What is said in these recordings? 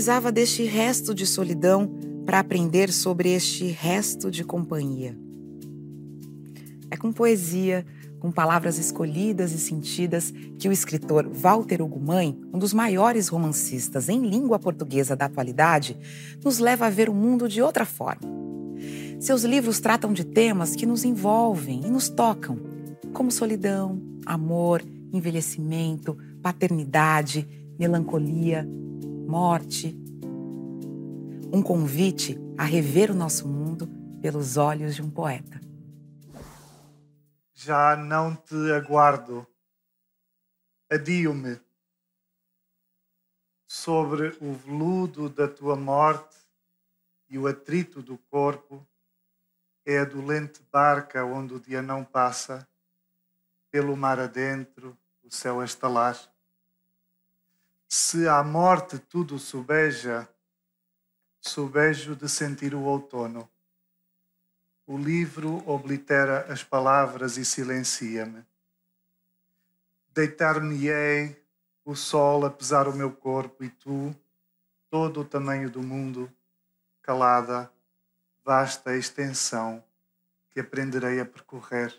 precisava deste resto de solidão para aprender sobre este resto de companhia. É com poesia, com palavras escolhidas e sentidas, que o escritor Walter Ugumãe, um dos maiores romancistas em língua portuguesa da atualidade, nos leva a ver o mundo de outra forma. Seus livros tratam de temas que nos envolvem e nos tocam, como solidão, amor, envelhecimento, paternidade, melancolia, morte. Um convite a rever o nosso mundo pelos olhos de um poeta. Já não te aguardo. Adio-me. Sobre o veludo da tua morte e o atrito do corpo, é a dolente barca onde o dia não passa, pelo mar adentro, o céu a estalar. Se à morte tudo subeja, subejo de sentir o outono. O livro oblitera as palavras e silencia-me. Deitar-me-ei o sol a pesar o meu corpo e tu, todo o tamanho do mundo, calada, vasta extensão que aprenderei a percorrer.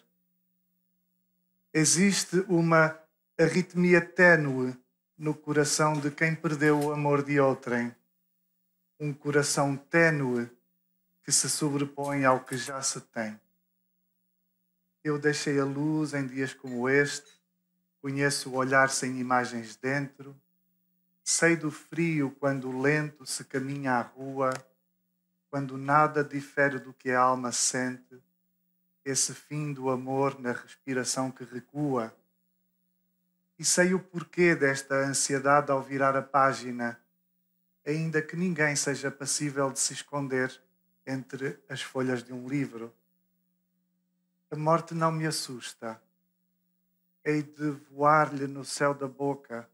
Existe uma arritmia tênue no coração de quem perdeu o amor de outrem. Um coração tênue que se sobrepõe ao que já se tem. Eu deixei a luz em dias como este, conheço o olhar sem imagens dentro, sei do frio quando lento se caminha à rua, quando nada difere do que a alma sente, esse fim do amor na respiração que recua. E sei o porquê desta ansiedade ao virar a página, ainda que ninguém seja passível de se esconder entre as folhas de um livro. A morte não me assusta. Hei de voar-lhe no céu da boca,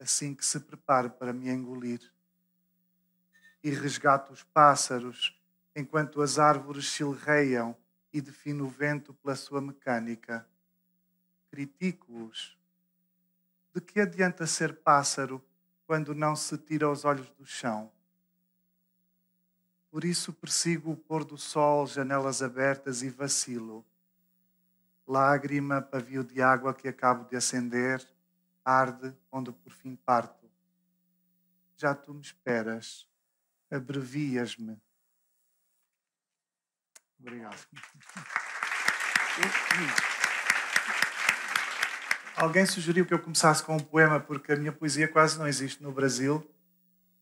assim que se prepare para me engolir. E resgato os pássaros, enquanto as árvores silreiam e defino o vento pela sua mecânica. Critico-os. De que adianta ser pássaro quando não se tira os olhos do chão? Por isso persigo o pôr do sol, janelas abertas e vacilo. Lágrima, pavio de água que acabo de acender, arde onde por fim parto. Já tu me esperas, abrevias-me. Obrigado. Alguém sugeriu que eu começasse com um poema porque a minha poesia quase não existe no Brasil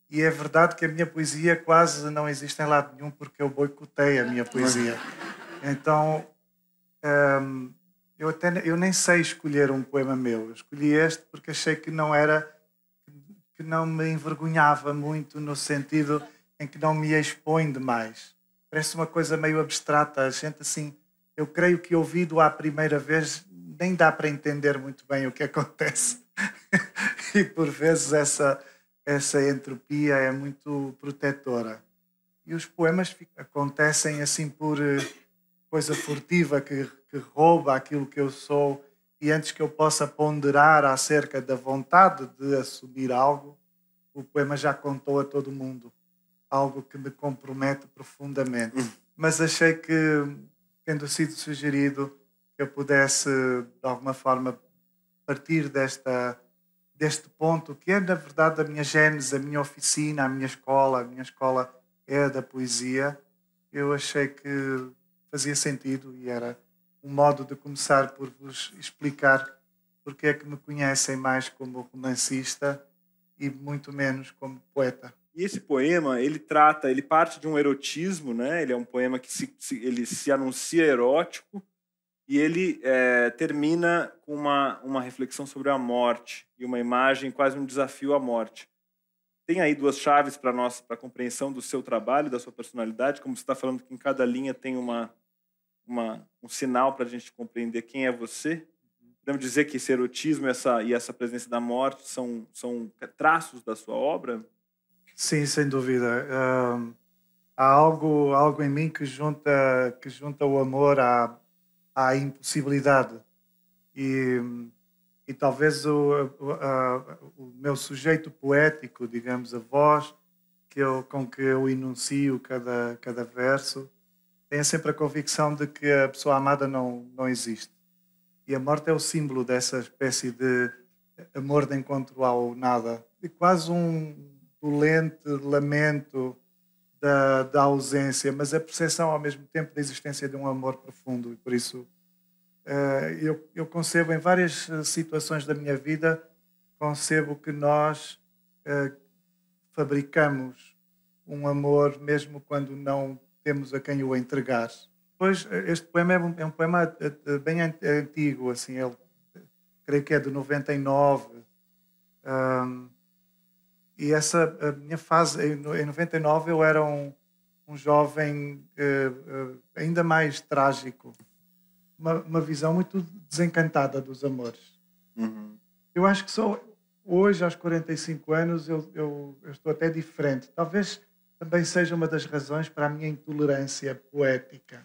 e é verdade que a minha poesia quase não existe em lado nenhum porque eu boicotei a minha poesia. Então, hum, eu, até, eu nem sei escolher um poema meu. Eu escolhi este porque achei que não era, que não me envergonhava muito no sentido em que não me expõe demais. Parece uma coisa meio abstrata. A gente assim, eu creio que ouvido à primeira vez nem dá para entender muito bem o que acontece. e por vezes essa essa entropia é muito protetora. E os poemas acontecem assim por eh, coisa furtiva que, que rouba aquilo que eu sou e antes que eu possa ponderar acerca da vontade de assumir algo, o poema já contou a todo mundo algo que me compromete profundamente. Hum. Mas achei que, tendo sido sugerido, eu pudesse, de alguma forma, partir desta deste ponto, que é na verdade a minha gênese, a minha oficina, a minha escola, a minha escola é a da poesia, eu achei que fazia sentido e era um modo de começar por vos explicar porque é que me conhecem mais como romancista e muito menos como poeta. E esse poema, ele trata, ele parte de um erotismo, né? Ele é um poema que se, se ele se anuncia erótico, e ele é, termina com uma, uma reflexão sobre a morte e uma imagem, quase um desafio à morte. Tem aí duas chaves para nós, para a compreensão do seu trabalho, da sua personalidade, como você está falando que em cada linha tem uma, uma um sinal para a gente compreender quem é você. Podemos dizer que esse erotismo essa, e essa presença da morte são, são traços da sua obra? Sim, sem dúvida. Uh, há algo, algo em mim que junta, que junta o amor à, à impossibilidade. E, e talvez o, o, meu sujeito poético, digamos, a voz que eu, com que eu enuncio cada, cada verso, tenha sempre a convicção de que a pessoa amada não, não existe. E a morte é o símbolo dessa espécie de amor de encontro ao nada. E quase um dolente lamento da, da ausência, mas a percepção ao mesmo tempo da existência de um amor profundo. E por isso eh, eu, eu concebo em várias eh, situações da minha vida, concebo que nós uh, fabricamos um amor mesmo quando não temos a quem o entregar. Pois este poema é um, é um poema bem antigo, assim, ele creio que é de 99. Um, e essa a minha fase, em 99 eu era um, um jovem uh, uh, ainda mais trágico uma, uma visão muito desencantada dos amores. Uhum. Eu acho que só hoje, aos 45 anos, eu, eu, eu, estou até diferente. Talvez também seja uma das razões para a minha intolerância poética.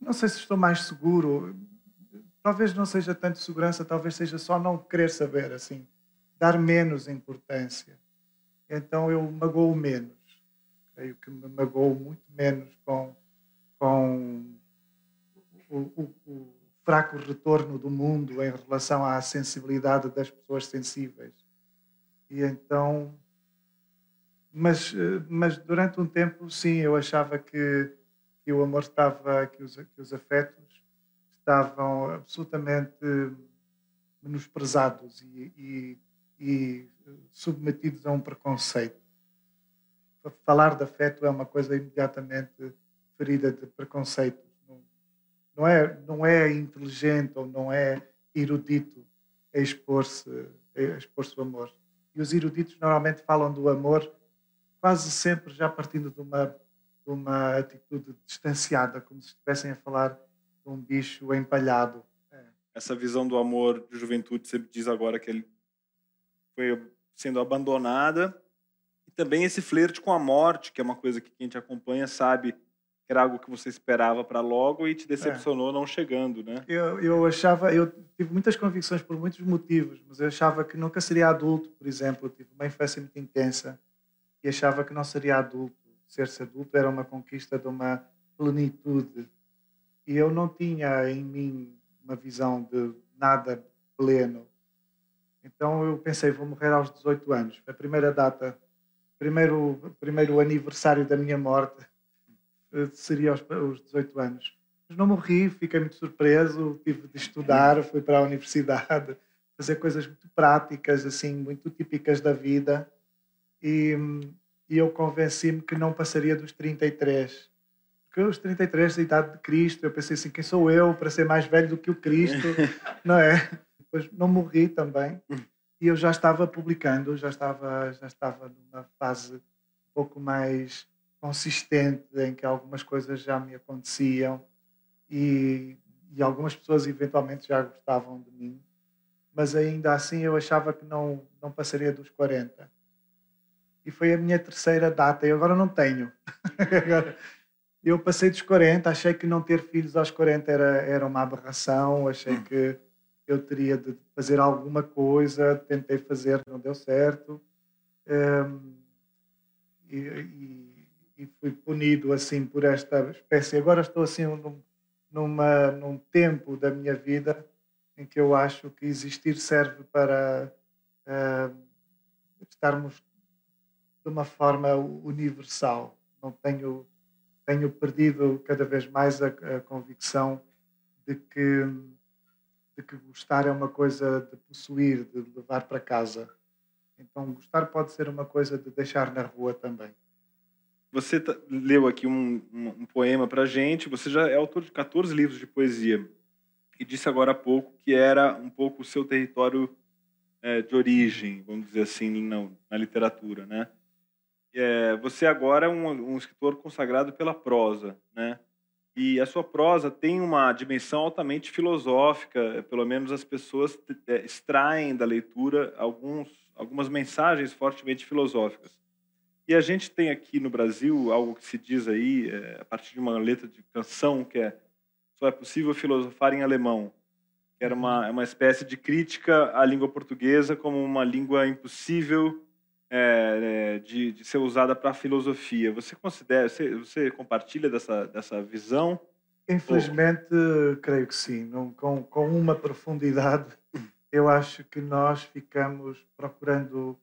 não sei se estou mais seguro. Talvez não seja tanto segurança, talvez seja só não querer saber, assim, dar menos importância. Então eu magoo menos. Creio que me magoo muito menos com com o, o, o, fraco retorno do mundo em relação à sensibilidade das pessoas sensíveis. E então, mas, mas durante um tempo, sim, eu achava que, que o amor estava, que os, que os afetos estavam absolutamente menosprezados e, e, e submetidos a um preconceito. Falar de afeto é uma coisa imediatamente ferida de preconceitos. Não, não, é, não é inteligente ou não é erudito a expor-se a expor o amor. E os eruditos normalmente falam do amor quase sempre já partindo de uma, de uma atitude distanciada, como se estivessem a falar um bicho empalhado. É. Essa visão do amor de juventude sempre diz agora que ele foi sendo abandonada e também esse flerte com a morte, que é uma coisa que quem te acompanha sabe que era algo que você esperava para logo e te decepcionou é. não chegando, né? Eu, eu achava, eu tive muitas convicções por muitos motivos, mas eu achava que nunca seria adulto, por exemplo. Eu tive uma infância muito intensa e achava que não seria adulto. Ser-se adulto era uma conquista de uma plenitude. Eu não tinha em mim uma visão de nada pleno. Então eu pensei, vou morrer aos 18 anos. A primeira data, primeiro, primeiro aniversário da minha morte eh, seria aos, aos 18 anos. Mas não morri, fiquei muito surpreso, tive de estudar, fui para a universidade, fazer coisas muito práticas, assim, muito típicas da vida. E, e eu convenci-me que não passaria dos 33. Porque os 33 da idade de Cristo, eu pensei assim, quem sou eu para ser mais velho do que o Cristo, não é? Depois não morri também. E eu já estava publicando, já estava, já estava numa fase um pouco mais consistente em que algumas coisas já me aconteciam e, e algumas pessoas eventualmente já gostavam de mim, mas ainda assim eu achava que não, não passaria dos 40. E foi a minha terceira data, e agora não tenho. eu passei dos 40, achei que não ter filhos aos 40 era, era uma aberração, achei hum. que eu teria de fazer alguma coisa, tentei fazer, não deu certo. Um, e, e e fui punido assim por esta espécie. Agora estou assim num, numa, num tempo da minha vida em que eu acho que existir serve para uh, estarmos de uma forma universal. Não tenho tenho perdido cada vez mais a, a convicção de que de que gostar é uma coisa de possuir, de levar para casa. Então, gostar pode ser uma coisa de deixar na rua também. Você tá, leu aqui um, um, um poema para gente, você já é autor de 14 livros de poesia e disse agora há pouco que era um pouco o seu território é, de origem, vamos dizer assim, na, na literatura, né? É, você agora é um, um, escritor consagrado pela prosa, né? E a sua prosa tem uma dimensão altamente filosófica, pelo menos as pessoas é, extraem da leitura alguns, algumas mensagens fortemente filosóficas. E a gente tem aqui no Brasil algo que se diz aí, é, a partir de uma letra de canção, que é só é possível filosofar em alemão. Era uma, é uma espécie de crítica à língua portuguesa como uma língua impossível é, de, de, ser usada para a filosofia. Você considera, você, você, compartilha dessa, dessa visão? Infelizmente, Ou... creio que sim. Não, com, com uma profundidade, eu acho que nós ficamos procurando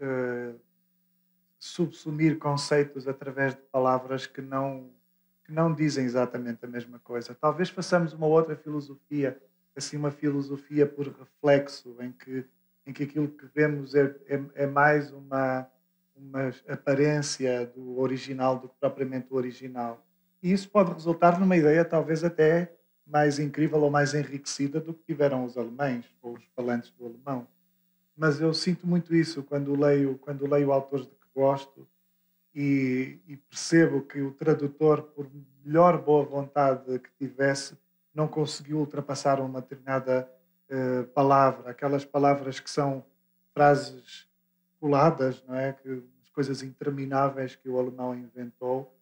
uh, subsumir conceitos através de palavras que não que não dizem exatamente a mesma coisa. Talvez façamos uma outra filosofia, assim uma filosofia por reflexo, em que em que aquilo que vemos é, é, é mais uma uma aparência do original do que propriamente o original. E isso pode resultar numa ideia talvez até mais incrível ou mais enriquecida do que tiveram os alemães ou os falantes do alemão. Mas eu sinto muito isso quando leio quando leio autores de que gosto e, e, percebo que o tradutor, por melhor boa vontade que tivesse, não conseguiu ultrapassar uma determinada uh, palavra, aquelas palavras que são frases coladas, não é? Que, coisas intermináveis que o alemão inventou,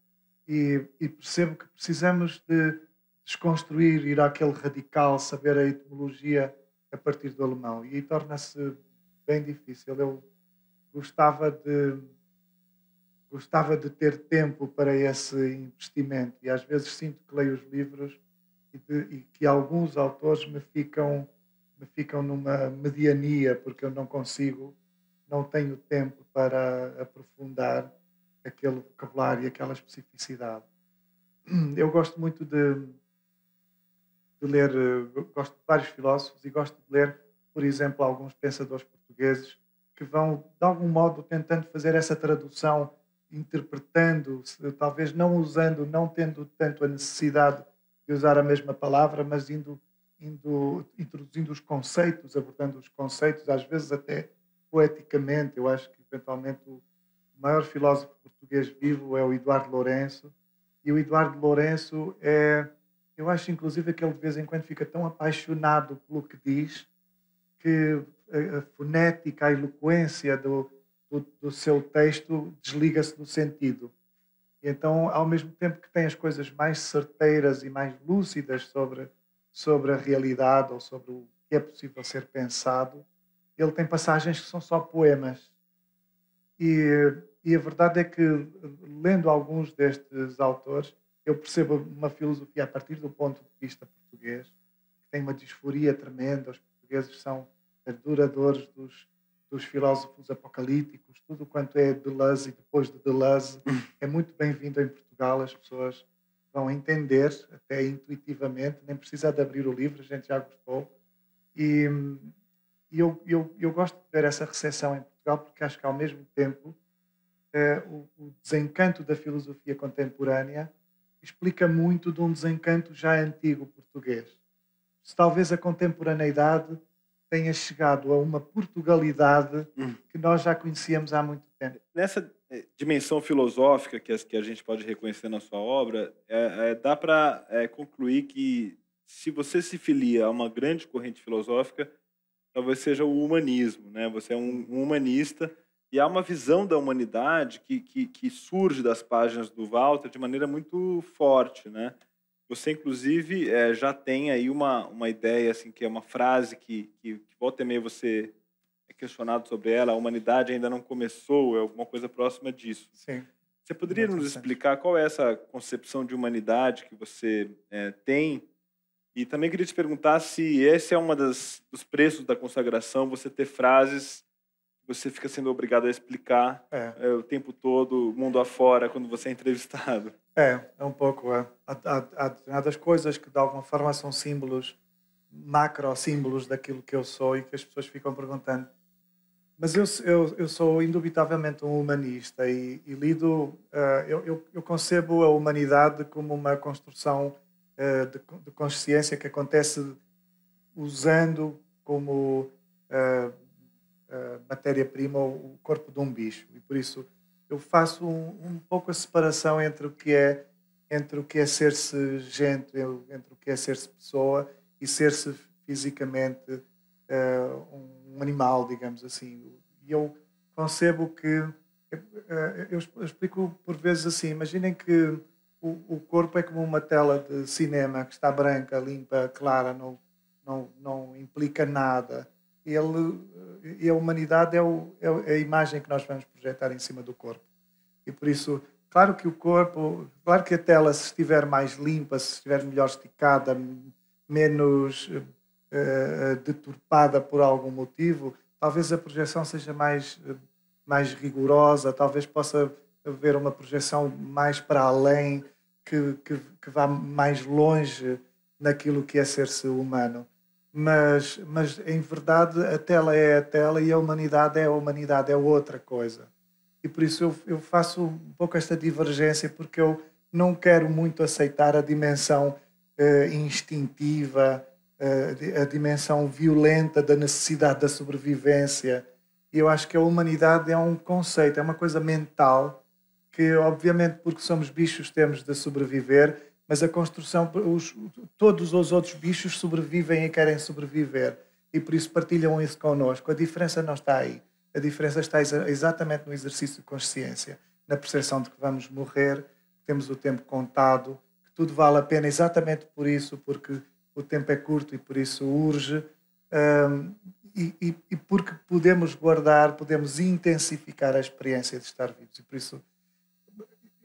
e, e percebo que precisamos de desconstruir, ir àquele radical, saber a etimologia a partir do alemão. E torna-se bem difícil. Eu gostava de gostava de ter tempo para esse investimento e às vezes sinto que leio os livros e, de, e, que alguns autores me ficam me ficam numa mediania porque eu não consigo não tenho tempo para aprofundar aquele vocabulário e aquela especificidade. Eu gosto muito de, de ler gosto de vários filósofos e gosto de ler por exemplo alguns pensadores portugueses que vão de algum modo tentando fazer essa tradução interpretando, talvez não usando, não tendo tanto a necessidade de usar a mesma palavra, mas indo, indo introduzindo os conceitos, abordando os conceitos, às vezes até poeticamente. Eu acho que eventualmente o maior filósofo português vivo é o Eduardo Lourenço, e o Eduardo Lourenço é, eu acho inclusive que ele de vez em quando fica tão apaixonado pelo que diz que a, fonética, a eloquência do, do, do seu texto desliga-se do sentido. Então, ao mesmo tempo que tem as coisas mais certeiras e mais lúcidas sobre, sobre a realidade ou sobre o que é possível ser pensado, ele tem passagens que são só poemas. E, e a verdade é que, lendo alguns destes autores, eu percebo uma filosofia a partir do ponto de vista português, que tem uma disforia tremenda. Os portugueses são adoradores dos dos filósofos apocalípticos, tudo quanto é Deleuze e depois de Deleuze é muito bem-vindo em Portugal. As pessoas vão entender, até intuitivamente, nem precisa de abrir o livro, a gente já gostou. E, e eu, eu, eu gosto de ver essa recepção em Portugal porque acho que, ao mesmo tempo, é, o, o desencanto da filosofia contemporânea explica muito de um desencanto já antigo português. Se talvez a contemporaneidade tenha chegado a uma Portugalidade hum. que nós já conhecíamos há muito tempo. Nessa eh, dimensão filosófica que, que a gente pode reconhecer na sua obra, é, é, dá para é, concluir que se você se filia a uma grande corrente filosófica, talvez seja o humanismo, né? Você é um, um humanista e há uma visão da humanidade que, que, que surge das páginas do Walter de maneira muito forte, né? Você, inclusive, é, já tem aí uma, uma ideia, assim, que é uma frase que, que, que volta e meia você é questionado sobre ela, a humanidade ainda não começou, é alguma coisa próxima disso. Sim. Você poderia nos explicar qual é essa concepção de humanidade que você é, tem? E também queria te perguntar se esse é um dos preços da consagração, você ter frases você fica sendo obrigado a explicar é. É, o tempo todo, mundo afora, quando você é entrevistado. É, é um pouco. É. Há, há, há determinadas coisas que de alguma forma são símbolos, macro símbolos daquilo que eu sou e que as pessoas ficam perguntando. Mas eu, eu, eu sou indubitavelmente um humanista e, e lido, uh, eu, eu, eu, concebo a humanidade como uma construção uh, de, de, consciência que acontece usando como uh, matéria-prima o corpo de um bicho. E por isso eu faço um, um, pouco a separação entre o que é entre o que é ser-se gente, entre o que é ser-se pessoa e ser-se fisicamente uh, um animal, digamos assim. E eu concebo que eu explico por vezes assim. Imaginem que o, corpo é como uma tela de cinema que está branca, limpa, clara no, não, não implica nada. Ele, e a humanidade é, o, é a imagem que nós vamos projetar em cima do corpo. E por isso, claro que o corpo, claro que a tela, se estiver mais limpa, se estiver melhor esticada, menos uh, deturpada por algum motivo, talvez a projeção seja mais, mais rigorosa, talvez possa haver uma projeção mais para além, que, que, que vá mais longe naquilo que é ser-se humano. Mas, mas, em verdade, a tela é a tela e a humanidade é a humanidade, é outra coisa. E por isso eu, eu faço um pouco esta divergência, porque eu não quero muito aceitar a dimensão instintiva, a dimensão violenta da necessidade da sobrevivência. E eu acho que a humanidade é um conceito, é uma coisa mental que, obviamente, porque somos bichos, temos de sobreviver, mas a construção, os, todos os outros bichos sobrevivem e querem sobreviver e por isso partilham isso connosco. A diferença não está aí. A diferença está exatamente no exercício de consciência, na percepção de que vamos morrer, que temos o tempo contado, que tudo vale a pena exatamente por isso, porque o tempo é curto e por isso urge, e, e, e porque podemos guardar, podemos intensificar a experiência de estar vivos. E por isso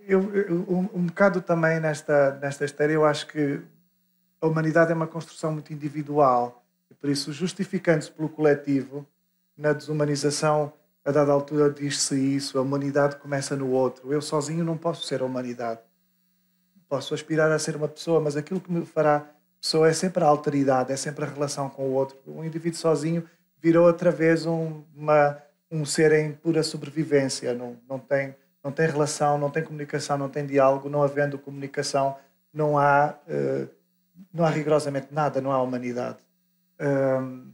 eu, eu, um, um bocado também nesta, nesta história, eu acho que a humanidade é uma construção muito individual. E por isso, justificando-se pelo coletivo, na desumanização, a dada altura diz-se isso: a humanidade começa no outro. Eu sozinho não posso ser a humanidade. Posso aspirar a ser uma pessoa, mas aquilo que me fará pessoa é sempre a alteridade, é sempre a relação com o outro. Um indivíduo sozinho virou outra vez um, uma, um ser em pura sobrevivência, não, não tem não tem relação, não tem comunicação, não tem diálogo, não havendo comunicação, não há, uh, não há rigorosamente nada, não há humanidade. Um,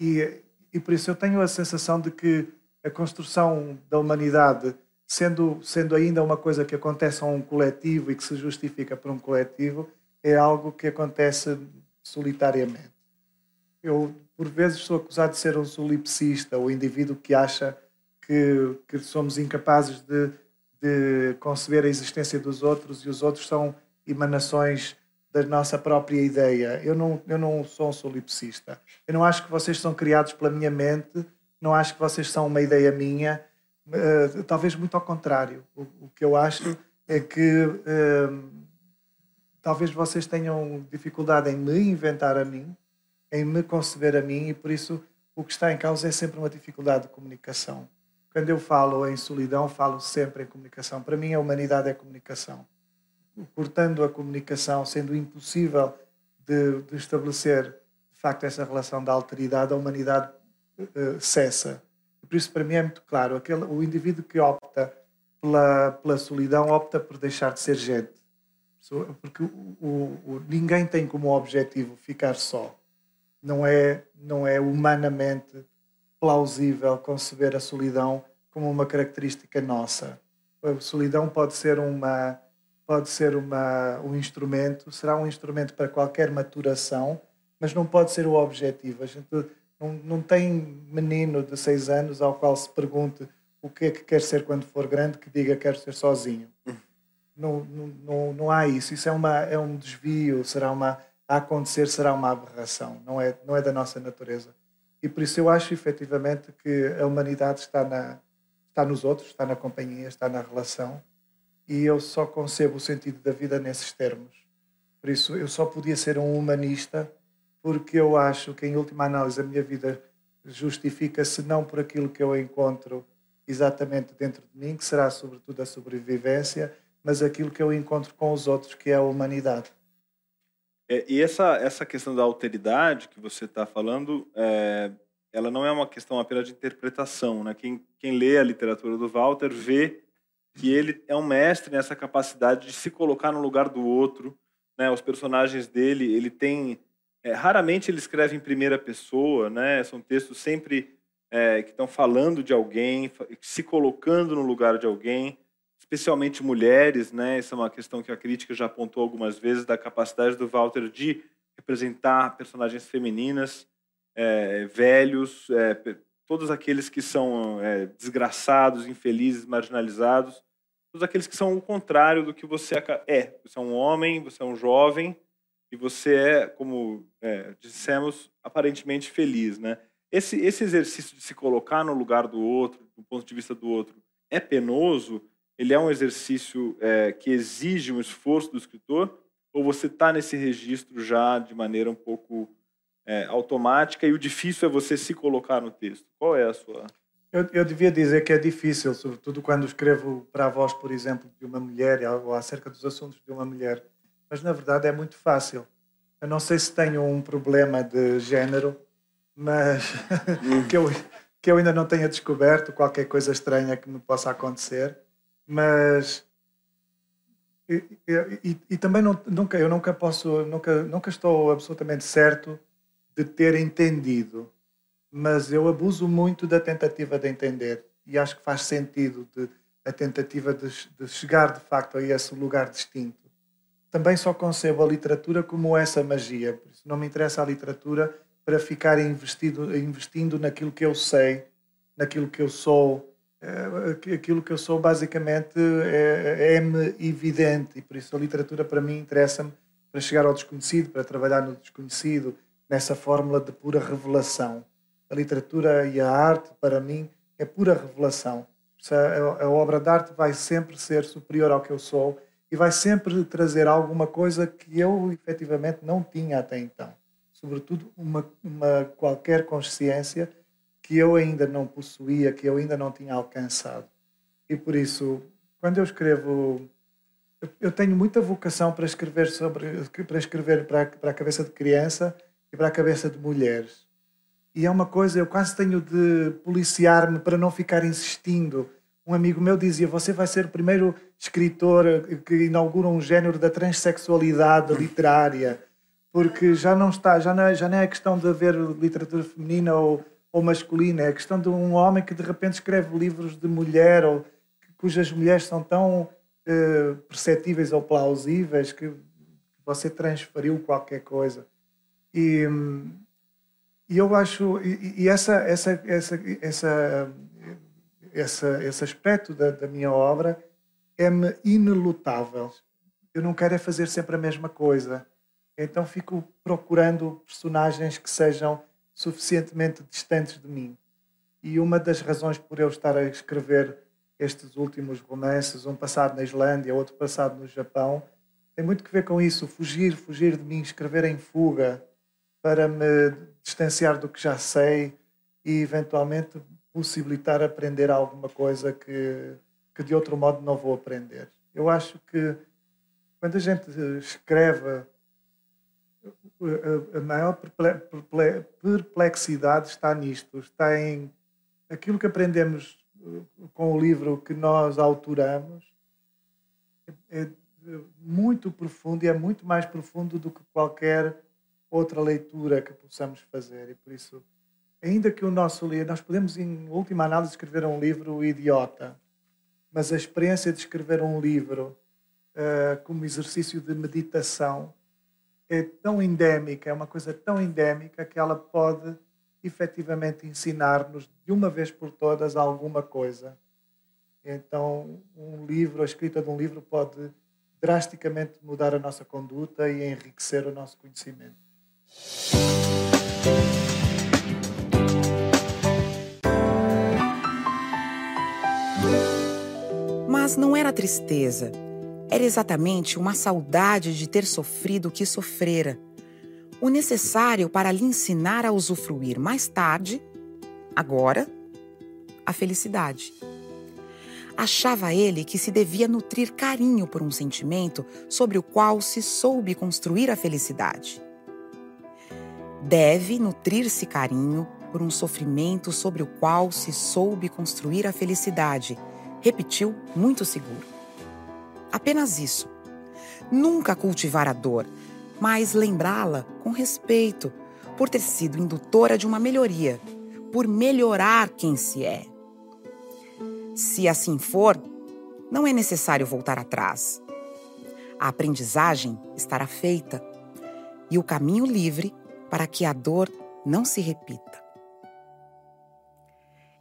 e, e por isso eu tenho a sensação de que a construção da humanidade, sendo, sendo ainda uma coisa que acontece a um coletivo e que se justifica por um coletivo, é algo que acontece solitariamente. Eu, por vezes, sou acusado de ser um solipsista, o indivíduo que acha que, que somos incapazes de de conceber a existência dos outros e os outros são emanações da nossa própria ideia. Eu não, eu não sou um solipsista. Eu não acho que vocês são criados pela minha mente, não acho que vocês são uma ideia minha, uh, talvez muito ao contrário. O, o, que eu acho é que uh, talvez vocês tenham dificuldade em me inventar a mim, em me conceber a mim, e por isso o que está em causa é sempre uma dificuldade de comunicação. Quando eu falo em solidão, falo sempre em comunicação. Para mim, a humanidade é comunicação. Cortando a comunicação, sendo impossível de, de estabelecer, de facto, essa relação da alteridade, a humanidade uh, cessa. Por isso, para mim, é muito claro: aquele, o indivíduo que opta pela, pela solidão opta por deixar de ser gente. Porque o, o, ninguém tem como objetivo ficar só. Não é, não é humanamente plausível conceber a solidão como uma característica nossa. A solidão pode ser uma pode ser uma, um instrumento, será um instrumento para qualquer maturação, mas não pode ser o objetivo. A gente não, não tem menino de seis anos ao qual se pergunte o que é que quer ser quando for grande que diga quero ser sozinho. Não, não, não, há isso. Isso é, uma, é um desvio, será uma, a acontecer será uma aberração, não é, não é da nossa natureza. E por isso eu acho efetivamente que a humanidade está, na, está nos outros, está na companhia, está na relação. E eu só concebo o sentido da vida nesses termos. Por isso eu só podia ser um humanista porque eu acho que, em última análise, a minha vida justifica-se não por aquilo que eu encontro exatamente dentro de mim, que será sobretudo a sobrevivência, mas aquilo que eu encontro com os outros, que é a humanidade. É, e essa, essa questão da alteridade que você está falando, é, ela não é uma questão apenas de interpretação. Né? Quem, quem lê a literatura do Walter vê que ele é um mestre nessa capacidade de se colocar no lugar do outro. Né? Os personagens dele, ele tem... É, raramente ele escreve em primeira pessoa, né? são textos sempre é, que estão falando de alguém, se colocando no lugar de alguém especialmente mulheres, né? Essa é uma questão que a crítica já apontou algumas vezes da capacidade do Walter de representar personagens femininas, é, velhos, é, todos aqueles que são é, desgraçados, infelizes, marginalizados, todos aqueles que são o contrário do que você é. Você é um homem, você é um jovem e você é, como é, dissemos, aparentemente feliz, né? Esse, esse exercício de se colocar no lugar do outro, do ponto de vista do outro, é penoso? Ele é um exercício é, que exige um esforço do escritor? Ou você está nesse registro já de maneira um pouco é, automática e o difícil é você se colocar no texto? Qual é a sua... Eu, eu devia dizer que é difícil, sobretudo quando escrevo para a voz, por exemplo, de uma mulher ou acerca dos assuntos de uma mulher. Mas, na verdade, é muito fácil. Eu não sei se tenho um problema de género, mas que, eu, que eu ainda não tenha descoberto, qualquer coisa estranha que me possa acontecer. Mas e, e, e, também não, nunca eu nunca posso nunca nunca estou absolutamente certo de ter entendido mas eu abuso muito da tentativa de entender e acho que faz sentido de, a tentativa de, de chegar de facto a esse lugar distinto também só concebo a literatura como essa magia por isso não me interessa a literatura para ficar investido, investindo naquilo que eu sei, naquilo que eu sou. Eh, aquilo que eu sou basicamente é, é-me evidente e por isso a literatura para mim interessa-me para chegar ao desconhecido, para trabalhar no desconhecido, nessa fórmula de pura revelação. A literatura e a arte, para mim, é pura revelação. A obra de arte vai sempre ser superior ao que eu sou e vai sempre trazer alguma coisa que eu efetivamente não tinha até então sobretudo uma, uma qualquer consciência que eu ainda não possuía, que eu ainda não tinha alcançado. E por isso, quando eu escrevo, eu tenho muita vocação para escrever sobre, para escrever para, para a cabeça de criança e para a cabeça de mulheres. E é uma coisa, eu quase tenho de policiar-me para não ficar insistindo. Um amigo meu dizia: Você vai ser o primeiro escritor que inaugura um género da transexualidade literária porque já não está, já não é, já não é questão de haver literatura feminina ou, ou masculina, é questão de um homem que de repente escreve livros de mulher ou cujas mulheres são tão uh, perceptíveis ou plausíveis que você transferiu qualquer coisa. E, e eu acho e, e essa, essa, essa, essa, essa, esse aspecto da, da minha obra é-me inelutável. Eu não quero é fazer sempre a mesma coisa então fico procurando personagens que sejam suficientemente distantes de mim. E uma das razões por eu estar a escrever estes últimos romances, um passado na Islândia, outro passado no Japão, tem muito que ver com isso, fugir, fugir de mim, escrever em fuga, para me distanciar do que já sei e eventualmente possibilitar aprender alguma coisa que, que de outro modo não vou aprender. Eu acho que quando a gente escreve a maior perplexidade está nisto, está em aquilo que aprendemos uh, com o livro que nós autoramos, é muito profundo e é muito mais profundo do que qualquer outra leitura que possamos fazer. E por isso, ainda que o nosso livro, nós podemos, em última análise, escrever um livro idiota, mas a experiência de escrever um livro uh, como exercício de meditação é tão endémica, é uma coisa tão endémica que ela pode efetivamente ensinar-nos de uma vez por todas alguma coisa. Então, um livro, a escrita de um livro pode drasticamente mudar a nossa conduta e enriquecer o nosso conhecimento. Mas não era tristeza era exatamente uma saudade de ter sofrido o que sofrera, o necessário para lhe ensinar a usufruir mais tarde, agora, a felicidade. Achava ele que se devia nutrir carinho por um sentimento sobre o qual se soube construir a felicidade. Deve nutrir-se carinho por um sofrimento sobre o qual se soube construir a felicidade, repetiu muito seguro. Apenas isso. Nunca cultivar a dor, mas lembrá-la com respeito, por ter sido indutora de uma melhoria, por melhorar quem se é. Se assim for, não é necessário voltar atrás. A aprendizagem estará feita e o caminho livre para que a dor não se repita.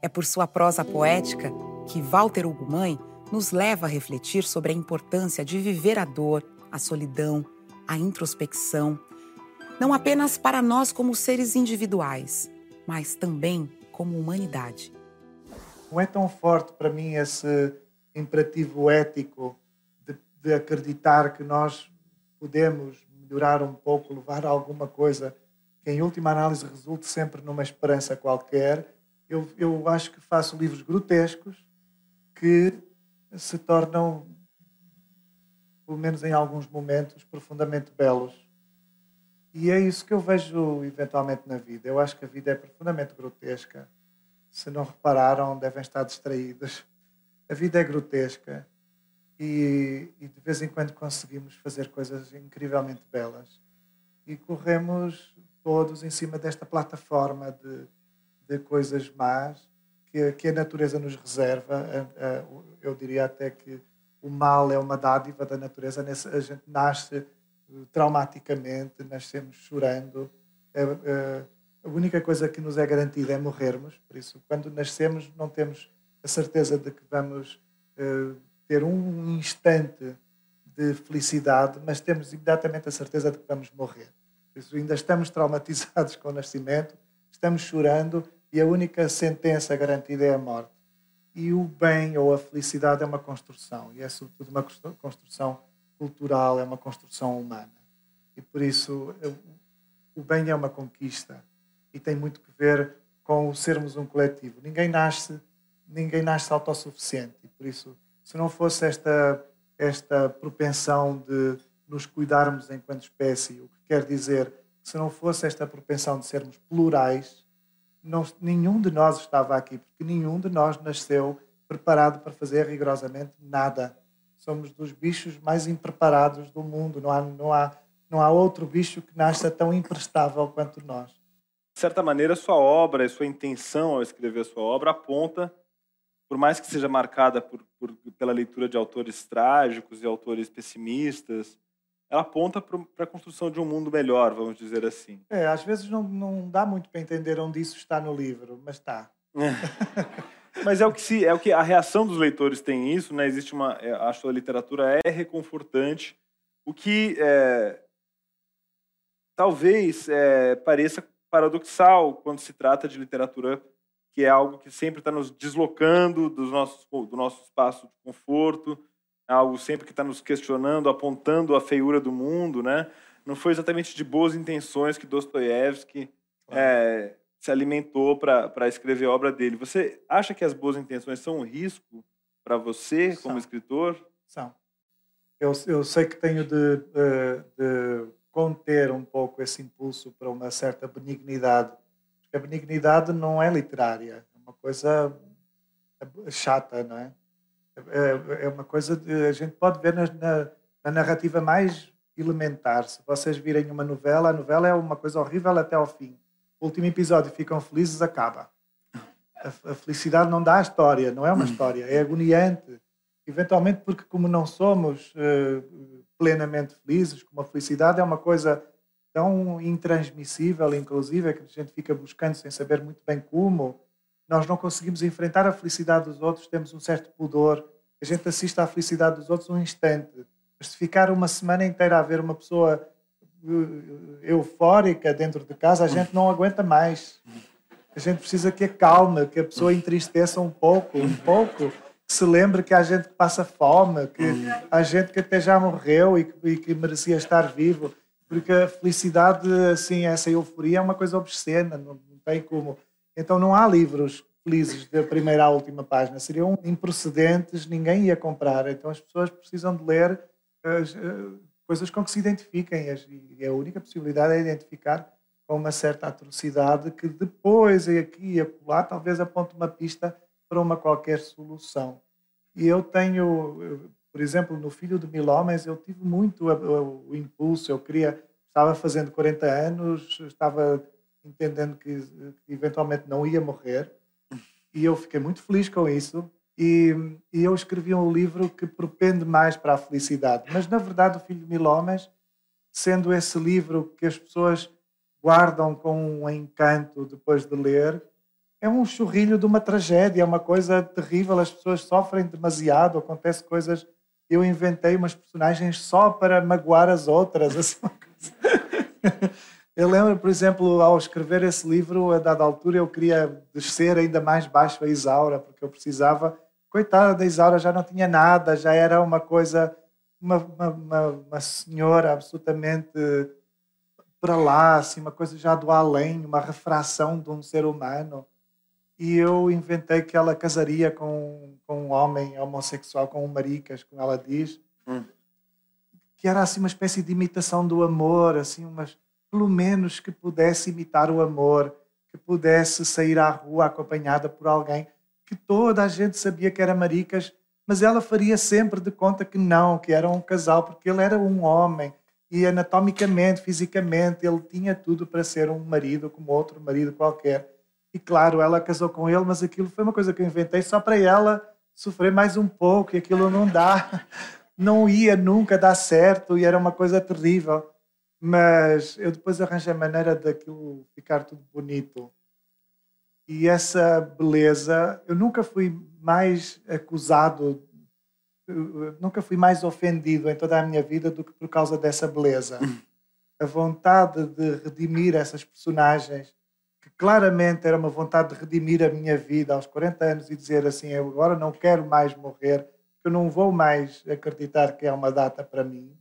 É por sua prosa poética que Walter Ugumãe nos leva a refletir sobre a importância de viver a dor, a solidão, a introspecção, não apenas para nós como seres individuais, mas também como humanidade. Não é tão forte para mim esse imperativo ético de, de acreditar que nós podemos melhorar um pouco, levar alguma coisa que em última análise resulte sempre numa esperança qualquer. Eu, eu acho que faço livros grotescos que se tornam, pelo menos em alguns momentos, profundamente belos. E é isso que eu vejo eventualmente na vida. Eu acho que a vida é profundamente grotesca. Se não repararam, devem estar distraídos. A vida é grotesca e, e de vez em quando conseguimos fazer coisas incrivelmente belas. E corremos todos em cima desta plataforma de, de coisas más que, que, a natureza nos reserva. Eu diria até que o mal é uma dádiva da natureza. A gente nasce eh, traumaticamente, nascemos chorando. A única coisa que nos é garantida é morrermos. Por isso, quando nascemos, não temos a certeza de que vamos eh, ter um instante de felicidade, mas temos imediatamente a certeza de que vamos morrer isso, ainda estamos traumatizados com o nascimento, estamos chorando e a única sentença garantida é a morte. E o bem ou a felicidade é uma construção, e é sobretudo uma construção cultural, é uma construção humana. E por isso o bem é uma conquista e tem muito que ver com sermos um coletivo. Ninguém nasce, ninguém nasce autossuficiente e por isso, se não fosse esta esta propensão de nos cuidarmos enquanto espécie, o que quer dizer se não fosse esta propensão de sermos plurais, não, nenhum de nós estava aqui, porque nenhum de nós nasceu preparado para fazer rigorosamente nada. Somos dos bichos mais impreparados do mundo. Não há, não há, não há outro bicho que nasça tão imprestável quanto nós. De certa maneira, sua obra, sua intenção ao escrever a sua obra aponta, por mais que seja marcada por, por, pela leitura de autores trágicos e autores pessimistas, ela aponta para a construção de um mundo melhor, vamos dizer assim. É, às vezes não, não dá muito para entender onde isso está no livro, mas está. mas é o que se, é o que a reação dos leitores tem isso, né? Existe uma, é, acho que a literatura é reconfortante, o que é, talvez é, pareça paradoxal quando se trata de literatura que é algo que sempre está nos deslocando dos nossos, do nosso espaço de conforto, algo sempre que está nos questionando, apontando a feiura do mundo, né? Não foi exatamente de boas intenções que Dostoiévski é, se alimentou para escrever a obra dele. Você acha que as boas intenções são um risco para você como escritor? São. Eu, eu sei que tenho de, de, de conter um pouco esse impulso para uma certa benignidade. Porque a benignidade não é literária, é uma coisa chata, não é? É, é uma coisa que a gente pode ver na, na, na, narrativa mais elementar. Se vocês virem uma novela, a novela é uma coisa horrível até ao fim. O último episódio ficam felizes, acaba. A, a felicidade não dá a história, não é uma história, é agoniante. Eventualmente, porque como não somos uh, plenamente felizes, como a felicidade é uma coisa tão intransmissível, inclusive, que a gente fica buscando sem saber muito bem como nós não conseguimos enfrentar a felicidade dos outros, temos um certo pudor, a gente assiste à felicidade dos outros um instante. Mas se ficar uma semana inteira a ver uma pessoa uh, eufórica dentro de casa, a gente não aguenta mais. A gente precisa que acalme, que a pessoa entristeça um pouco, um pouco, que se lembre que há gente que passa fome, que há gente que até já morreu e que, e que merecia estar vivo. Porque a felicidade, assim, essa euforia é uma coisa obscena, não, não tem como então não há livros felizes da primeira à última página, seriam improcedentes, ninguém ia comprar. Então as pessoas precisam de ler as, uh, coisas com que se identifiquem e a única possibilidade é identificar com uma certa atrocidade que depois, aqui e acolá, talvez aponte uma pista para uma qualquer solução. E eu tenho, por exemplo, no Filho de Mil Homens, eu tive muito o, o impulso, eu queria, estava fazendo 40 anos, estava entendendo que, eventualmente não ia morrer. E eu fiquei muito feliz com isso. E, e, eu escrevi um livro que propende mais para a felicidade. Mas, na verdade, O Filho de Mil Homens, sendo esse livro que as pessoas guardam com um encanto depois de ler, é um churrilho de uma tragédia, é uma coisa terrível. As pessoas sofrem demasiado, acontecem coisas eu inventei umas personagens só para magoar as outras. Assim, eu lembro, por exemplo, ao escrever esse livro, a dada altura eu queria descer ainda mais baixo a Isaura, porque eu precisava. Coitada da Isaura, já não tinha nada, já era uma coisa, uma, uma, uma senhora absolutamente para lá, assim, uma coisa já do além, uma refração de um ser humano. E eu inventei que ela casaria com, com um homem homossexual, com um maricas, como ela diz, hum. que era assim uma espécie de imitação do amor, assim, mas pelo menos que pudesse imitar o amor, que pudesse sair à rua acompanhada por alguém que toda a gente sabia que era maricas, mas ela faria sempre de conta que não, que era um casal, porque ele era um homem e anatomicamente, fisicamente, ele tinha tudo para ser um marido como outro marido qualquer. E claro, ela casou com ele, mas aquilo foi uma coisa que eu inventei só para ela sofrer mais um pouco, e aquilo não dá, não ia nunca dar certo, e era uma coisa terrível. Mas eu depois arranjei a maneira daquilo ficar tudo bonito. E essa beleza, eu nunca fui mais acusado nunca fui mais ofendido em toda a minha vida do que por causa dessa beleza. A vontade de redimir essas personagens, que claramente era uma vontade de redimir a minha vida aos 40 anos e dizer assim: eu agora não quero mais morrer, eu não vou mais acreditar que é uma data para mim.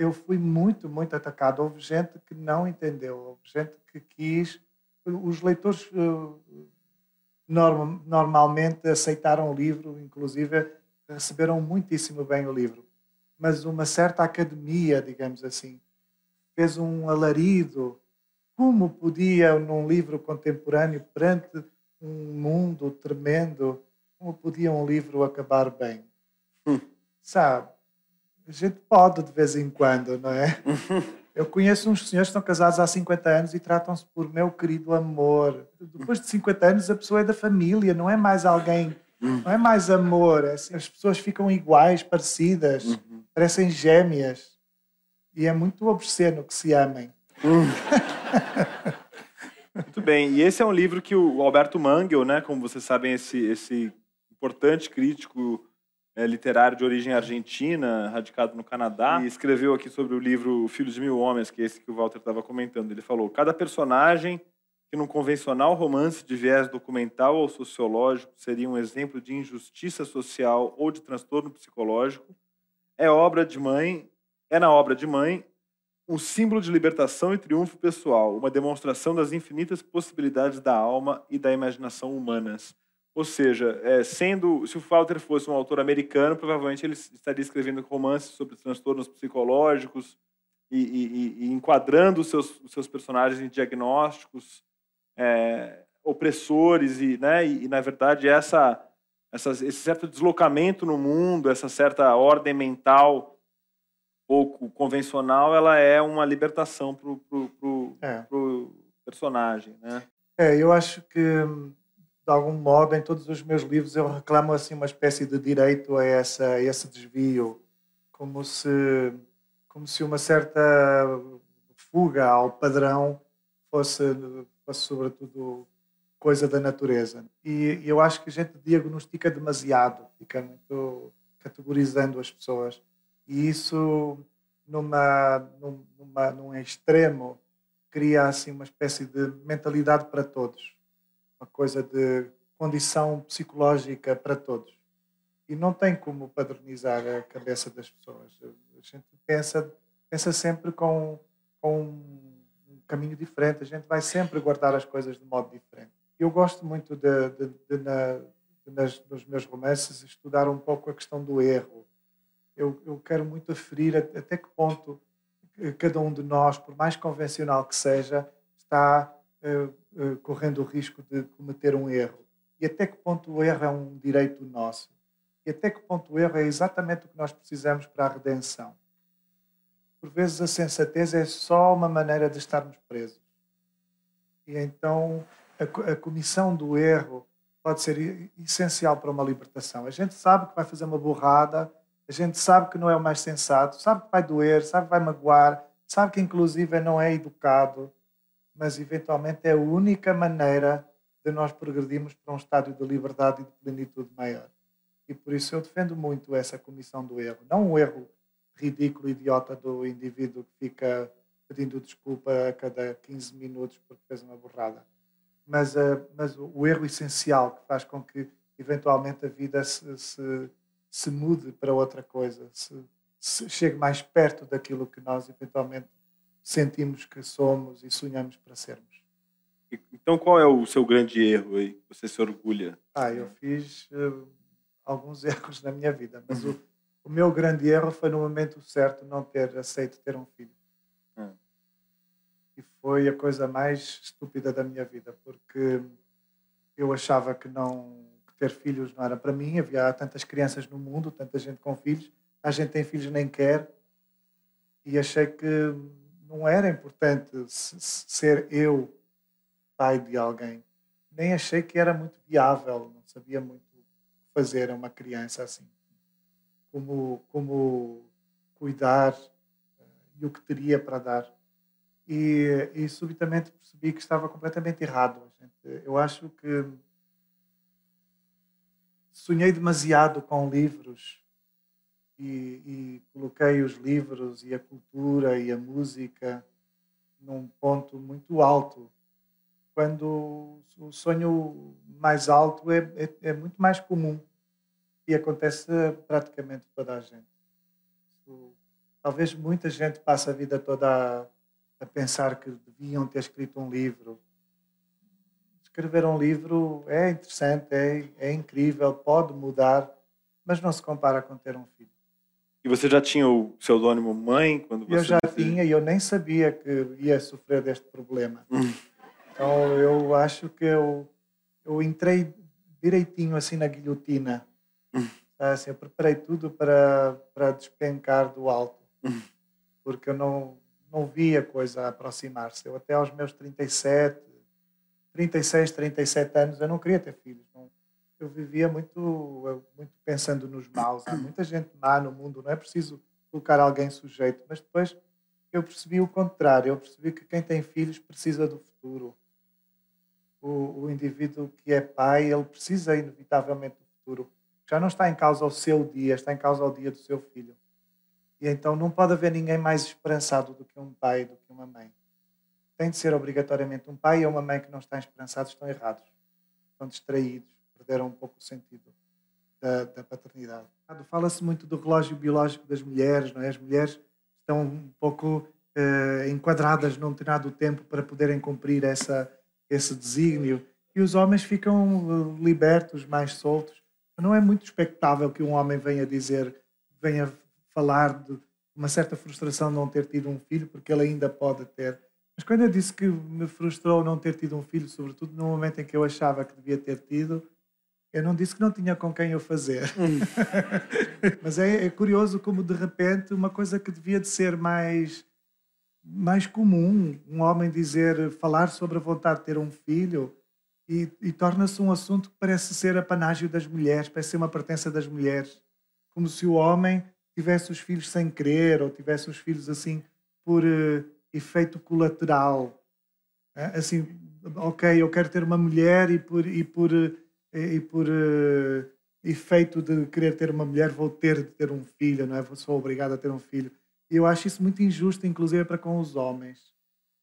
Eu fui muito, muito atacado. Houve gente que não entendeu, houve gente que quis. Os leitores eh, normalmente aceitaram o livro, inclusive receberam muitíssimo bem o livro, mas uma certa academia, digamos assim, fez um alarido. Como podia, num livro contemporâneo, perante um mundo tremendo, como podia um livro acabar bem? Hum. Sabe? A gente pode de vez em quando, não é? Eu conheço uns senhores que estão casados há 50 anos e tratam-se por meu querido amor. Depois de 50 anos, a pessoa é da família, não é mais alguém Uhum. Não é mais amor, é assim, as pessoas ficam iguais, parecidas, uhum. parecem gêmeas. E é muito obsceno que se amem. Uhum. muito bem. E esse é um livro que o Alberto Mangel, né, como vocês sabem, esse, esse importante crítico literário de origem argentina, radicado no Canadá, e escreveu aqui sobre o livro Filhos de Mil Homens, que é esse que o Walter estava comentando. Ele falou: cada personagem que num convencional romance de viés documental ou sociológico seria um exemplo de injustiça social ou de transtorno psicológico, é obra de mãe, é na obra de mãe um símbolo de libertação e triunfo pessoal, uma demonstração das infinitas possibilidades da alma e da imaginação humanas. Ou seja, é, sendo, se o Walter fosse um autor americano, provavelmente ele estaria escrevendo romances sobre transtornos psicológicos e, e, e enquadrando os seus, os seus personagens em diagnósticos é, opressores e, né, e, e, na verdade essa, essa, esse certo deslocamento no mundo, essa certa ordem mental pouco convencional, ela é uma libertação para o é. personagem, né? É, eu acho que de algum modo em todos os meus livros eu reclamo assim uma espécie de direito a essa a esse desvio, como se como se uma certa fuga ao padrão fosse fosse sobretudo coisa da natureza. E, eu acho que a gente diagnostica demasiado, fica muito categorizando as pessoas. E isso, numa, numa, num extremo, cria assim uma espécie de mentalidade para todos, uma coisa de condição psicológica para todos. E não tem como padronizar a cabeça das pessoas. A gente pensa, pensa sempre com, com caminho diferente, a gente vai sempre guardar as coisas de modo diferente. Eu gosto muito de, de, de, na, nas, nos meus romances estudar um pouco a questão do erro. Eu, eu quero muito aferir até que ponto cada um de nós, por mais convencional que seja, está uh, uh, correndo o risco de cometer um erro. E até que ponto o erro é um direito nosso. E até que ponto o erro é exatamente o que nós precisamos para a redenção por vezes a sensatez é só uma maneira de estarmos presos. E então a, a comissão do erro pode ser essencial para uma libertação. A gente sabe que vai fazer uma burrada, a gente sabe que não é o mais sensato, sabe que vai doer, sabe que vai magoar, sabe que inclusive não é educado, mas eventualmente é a única maneira de nós progredirmos para um estádio de liberdade e de plenitude maior. E por isso eu defendo muito essa comissão do erro. Não o erro ridículo, idiota do indivíduo que fica pedindo desculpa a cada 15 minutos porque fez uma borrada. Mas, uh, mas o erro essencial que faz com que eventualmente a vida se, se, se mude para outra coisa, se, se chegue mais perto daquilo que nós eventualmente sentimos que somos e sonhamos para sermos. Então, qual é o seu grande erro aí você se orgulha? Ah, eu fiz uh, alguns erros na minha vida, mas uhum. o, o, meu grande erro foi no momento certo não ter aceito ter um filho. Uhum. E foi a coisa mais estúpida da minha vida, porque eu achava que não que ter filhos não era para mim. Havia tantas crianças no mundo, tanta gente com filhos. A gente tem filhos nem quer. E achei que não era importante ser eu pai de alguém. Nem achei que era muito viável, não sabia muito fazer a uma criança assim. Como, como cuidar uh, e o que teria para dar. E, e subitamente percebi que estava completamente errado. Gente, eu acho que sonhei demasiado com livros e, e, coloquei os livros e a cultura e a música num ponto muito alto, quando o sonho mais alto é, é, é muito mais comum e acontece praticamente toda a gente. Talvez muita gente passe a vida toda a, a pensar que deviam ter escrito um livro. Escrever um livro é interessante, é, é incrível, pode mudar, mas não se compara com ter um filho. E você já tinha o pseudônimo mãe quando você Eu já tinha e eu nem sabia que ia sofrer deste problema. Então eu acho que eu eu entrei direitinho assim na guilhotina. Hum. Assim, eu preparei tudo para para despencar do alto. Porque eu não não via coisa aproximar-se. Eu até aos meus 37, 36, 37 anos eu não queria ter filhos. Eu vivia muito, muito pensando nos maus. Há muita gente má no mundo, não é preciso colocar alguém sujeito. Mas depois eu percebi o contrário. Eu percebi que quem tem filhos precisa do futuro. O, o indivíduo que é pai, ele precisa inevitavelmente do futuro. Já não está em causa o seu dia, está em causa o dia do seu filho. E então não pode haver ninguém mais esperançado do que um pai, do que uma mãe. Tem de ser obrigatoriamente um pai e uma mãe que não estão esperançados, estão errados. Estão distraídos perderam um pouco o sentido da, da paternidade. Fala-se muito do relógio biológico das mulheres, não é? As mulheres estão um pouco eh, enquadradas num determinado tempo para poderem cumprir essa, esse desígnio e os homens ficam eh, libertos, mais soltos. Não é muito expectável que um homem venha dizer, venha falar de uma certa frustração de não ter tido um filho, porque ele ainda pode ter. Mas quando eu disse que me frustrou não ter tido um filho, sobretudo no momento em que eu achava que devia ter tido, eu não disse que não tinha com quem eu fazer. Hum. Mas é, é, curioso como, de repente, uma coisa que devia de ser mais, mais comum, um homem dizer, falar sobre a vontade de ter um filho, e, e torna-se um assunto que parece ser a panágio das mulheres, parece ser uma pertença das mulheres. Como se o homem tivesse os filhos sem querer, ou tivesse os filhos assim por uh, efeito colateral. Assim, ok, eu quero ter uma mulher e por. E por uh, e por uh, efeito de querer ter uma mulher vou ter de ter um filho, não é? Sou obrigado a ter um filho. E eu acho isso muito injusto, inclusive para com os homens,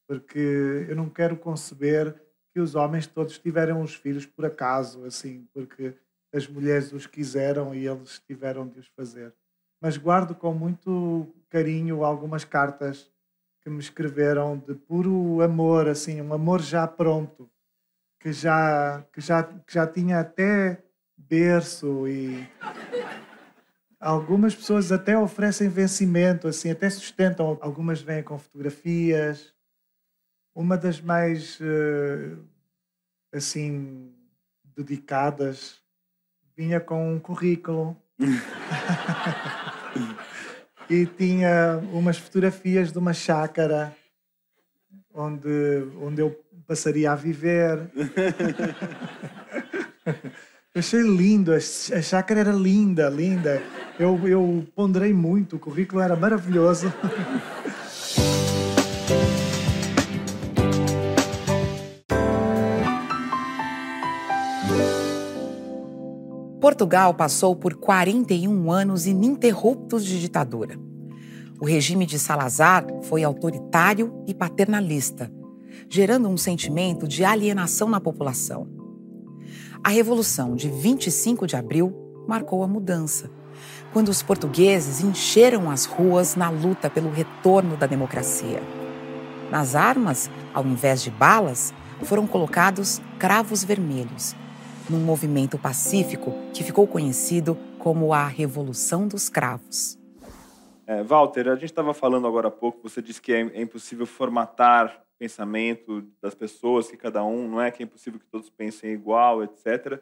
porque eu não quero conceber que os homens todos tiveram os filhos por acaso, assim, porque as mulheres os quiseram e eles tiveram de os fazer. Mas guardo com muito carinho algumas cartas que me escreveram de puro amor, assim, um amor já pronto que já, que já, que já tinha até berço e algumas pessoas até oferecem vencimento, assim, até sustentam. Algumas vêm com fotografias. Uma das mais, eh, assim, dedicadas vinha com um currículo. e tinha umas fotografias de uma chácara onde, onde eu passaria a viver. eu achei lindo, a chácara era linda, linda. Eu, eu ponderei muito, o currículo era maravilhoso. Portugal passou por 41 anos ininterruptos de ditadura. O regime de Salazar foi autoritário e paternalista, gerando um sentimento de alienação na população. A Revolução de 25 de abril marcou a mudança, quando os portugueses encheram as ruas na luta pelo retorno da democracia. Nas armas, ao invés de balas, foram colocados cravos vermelhos num movimento pacífico que ficou conhecido como a Revolução dos Cravos. É, Walter, a gente estava falando agora há pouco, você disse que é, é impossível formatar pensamento das pessoas, que cada um, não é que é impossível que todos pensem igual, etc.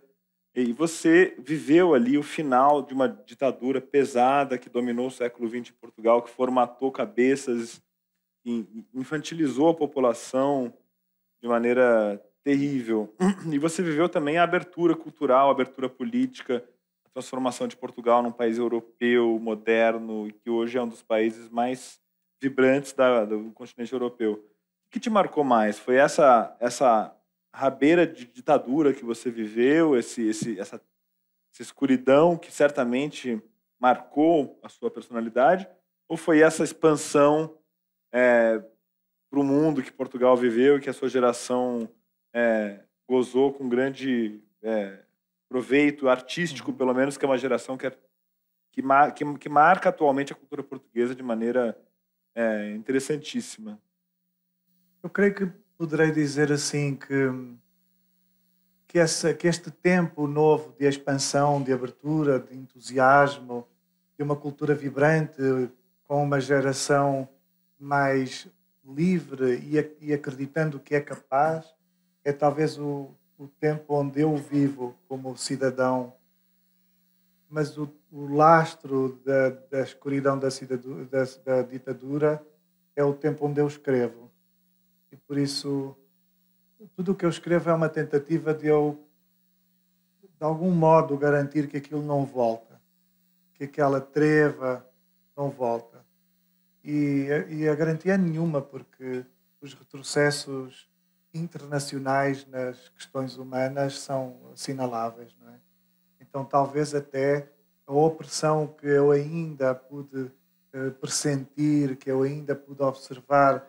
E você viveu ali o final de uma ditadura pesada que dominou o século XX em Portugal, que formatou cabeças, infantilizou a população de maneira terrível. E você viveu também a abertura cultural, a abertura política, transformação de Portugal num país europeu, moderno, e que hoje é um dos países mais vibrantes da, do continente europeu. O que te marcou mais? Foi essa essa rabeira de ditadura que você viveu, esse, esse, essa, essa escuridão que certamente marcou a sua personalidade? Ou foi essa expansão é, para o mundo que Portugal viveu e que a sua geração é, gozou com grande é, proveito artístico, uhum. pelo menos, que é uma geração que, é, que, que, que, marca atualmente a cultura portuguesa de maneira é, interessantíssima. Eu creio que poderei dizer assim que que, essa, que este tempo novo de expansão, de abertura, de entusiasmo, de uma cultura vibrante, com uma geração mais livre e, e acreditando que é capaz, é talvez o, o tempo onde eu vivo como cidadão, mas o, o lastro da, da escuridão da, da, da ditadura é o tempo onde eu escrevo. E por isso, tudo o que eu escrevo é uma tentativa de eu, de algum modo, garantir que aquilo não volta, que aquela treva não volta. E, e a garantia é nenhuma, porque os retrocessos internacionais nas questões humanas são assinaláveis. Não é? Então, talvez até a opressão que eu ainda pude uh, pressentir, que eu ainda pude observar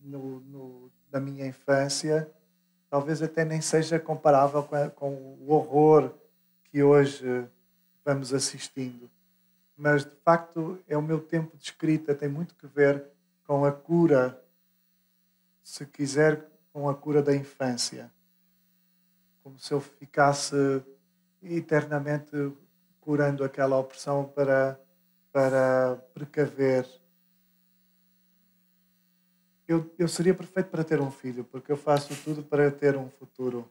no, no, na minha infância, talvez até nem seja comparável com, a, com o horror que hoje vamos assistindo. Mas, de facto, é o meu tempo de escrita, tem muito que ver com a cura, se quiser, com a cura da infância. Como se eu ficasse eternamente curando aquela opressão para, para precaver. Eu, eu seria perfeito para ter um filho, porque eu faço tudo para ter um futuro.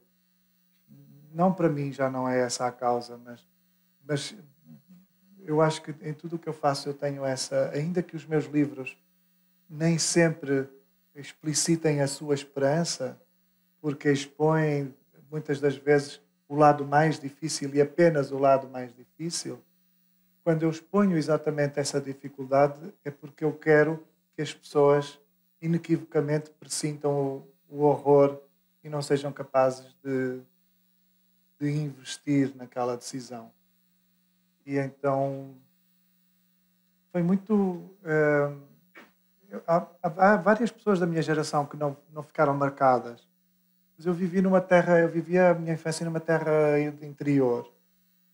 Não para mim, já não é essa a causa, mas, mas eu acho que em tudo o que eu faço eu tenho essa, ainda que os meus livros nem sempre explicitem a sua esperança, porque expõem muitas das vezes o lado mais difícil e apenas o lado mais difícil. Quando eu exponho exatamente essa dificuldade, é porque eu quero que as pessoas inequivocamente pressintam o, o horror e não sejam capazes de, de investir naquela decisão. E então foi muito. Uh, há, há, várias pessoas da minha geração que não, não ficaram marcadas. Mas eu vivi numa terra, eu vivia a minha infância numa terra interior.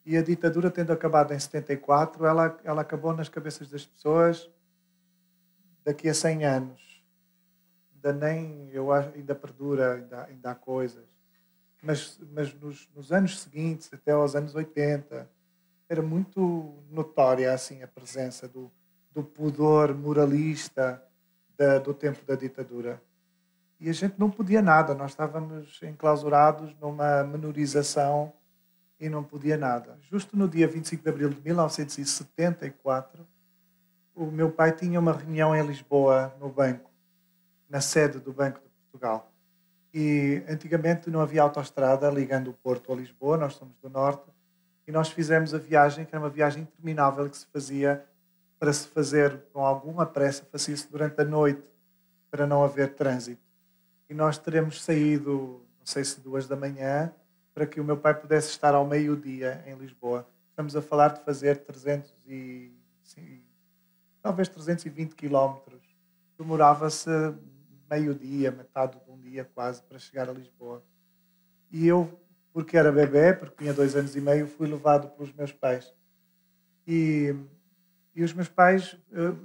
E a ditadura tendo acabado em 74, ela, ela acabou nas cabeças das pessoas daqui a 100 anos. Ainda nem, eu acho, ainda perdura, ainda, ainda há coisas. Mas, mas nos, nos anos seguintes, até aos anos 80, era muito notória assim a presença do, do pudor moralista da, do tempo da ditadura. E a gente não podia nada, nós estávamos enclausurados numa menorização e não podia nada. Justo no dia 25 de abril de 1974, o meu pai tinha uma reunião em Lisboa, no banco, na sede do Banco de Portugal. E antigamente não havia autoestrada ligando o Porto a Lisboa, nós somos do Norte, e nós fizemos a viagem, que era uma viagem interminável que se fazia para se fazer com alguma pressa, fazia-se durante a noite para não haver trânsito. E nós teremos saído, não sei se duas da manhã, para que o meu pai pudesse estar ao meio-dia em Lisboa. Estamos a falar de fazer 300 e sim, talvez 320 quilómetros. Demorava-se meio-dia, metade de um dia quase, para chegar a Lisboa. E eu, porque era bebê, porque tinha dois anos e meio, fui levado pelos meus pais. E, e os meus pais uh,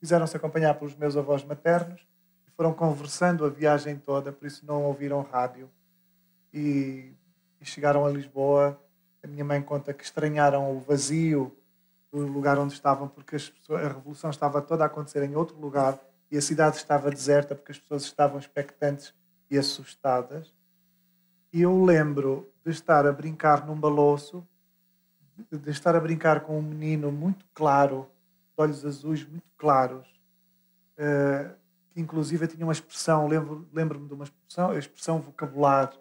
fizeram-se acompanhar pelos meus avós maternos e foram conversando a viagem toda, por isso não ouviram rádio. E, e chegaram a Lisboa. A minha mãe conta que estranharam o vazio do lugar onde estavam, porque pessoas, a revolução estava toda a acontecer em outro lugar e a cidade estava deserta porque as pessoas estavam expectantes e assustadas. E eu lembro de estar a brincar num baloço, de estar a brincar com um menino muito claro, de olhos azuis muito claros, uh, que inclusive tinha uma expressão, lembro-me lembro de uma expressão, a expressão vocabular,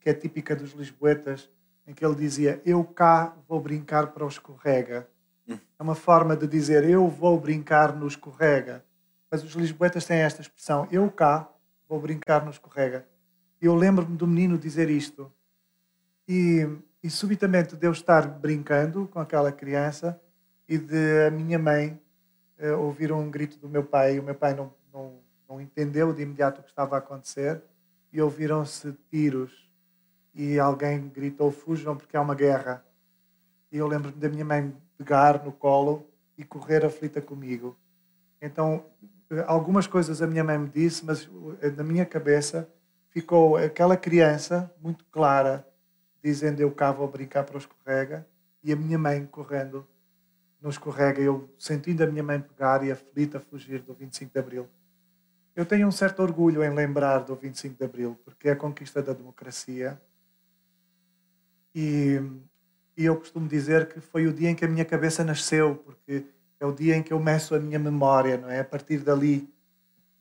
que é típica dos lisboetas, em que ele dizia: Eu cá vou brincar para o escorrega. É uma forma de dizer: Eu vou brincar no escorrega. Mas os lisboetas têm esta expressão: Eu cá vou brincar no escorrega. Eu lembro-me do menino dizer isto. E, e subitamente de eu estar brincando com aquela criança e de a minha mãe uh, ouvir um grito do meu pai. O meu pai não, não, não entendeu de imediato o que estava a acontecer. E ouviram-se tiros. E alguém gritou: Fujam porque há uma guerra. E eu lembro-me da minha mãe pegar no colo e correr aflita comigo. Então, algumas coisas a minha mãe me disse, mas eh, na minha cabeça ficou aquela criança muito clara, dizendo eu cá vou brincar para o escorrega, e a minha mãe correndo no escorrega, eu sentindo a minha mãe pegar e aflita fugir do 25 de Abril. Eu tenho um certo orgulho em lembrar do 25 de Abril, porque é a conquista da democracia. E, e eu costumo dizer que foi o dia em que a minha cabeça nasceu, porque é o dia em que eu meço a minha memória, não é? A partir dali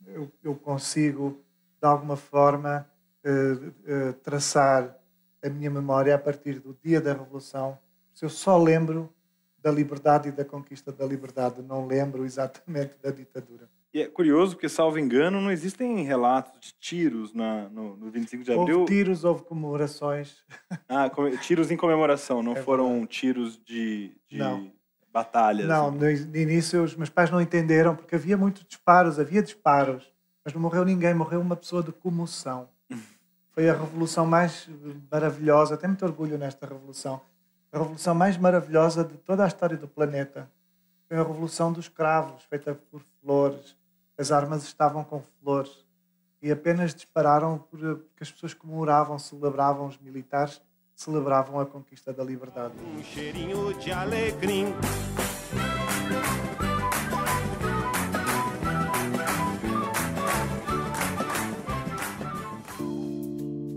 eu, eu consigo de alguma forma, uh, uh, traçar a minha memória a partir do dia da Revolução. Se eu só lembro da liberdade e da conquista da liberdade, não lembro exatamente da ditadura. E é curioso porque, salvo engano, não existem relatos de tiros na, no, no 25 de abril. Houve tiros, houve comemorações. Ah, tiros em comemoração, não é foram tiros de, de não. batalhas. Não, no início os meus pais não entenderam porque havia muitos disparos, havia disparos mas não morreu ninguém, morreu uma pessoa de comoção. Foi a revolução mais maravilhosa, tenho muito orgulho nesta revolução, a revolução mais maravilhosa de toda a história do planeta. Foi a revolução dos cravos, feita por flores. As armas estavam com flores e apenas dispararam porque as pessoas comemoravam, celebravam os militares, celebravam a conquista da liberdade. Um cheirinho de alegria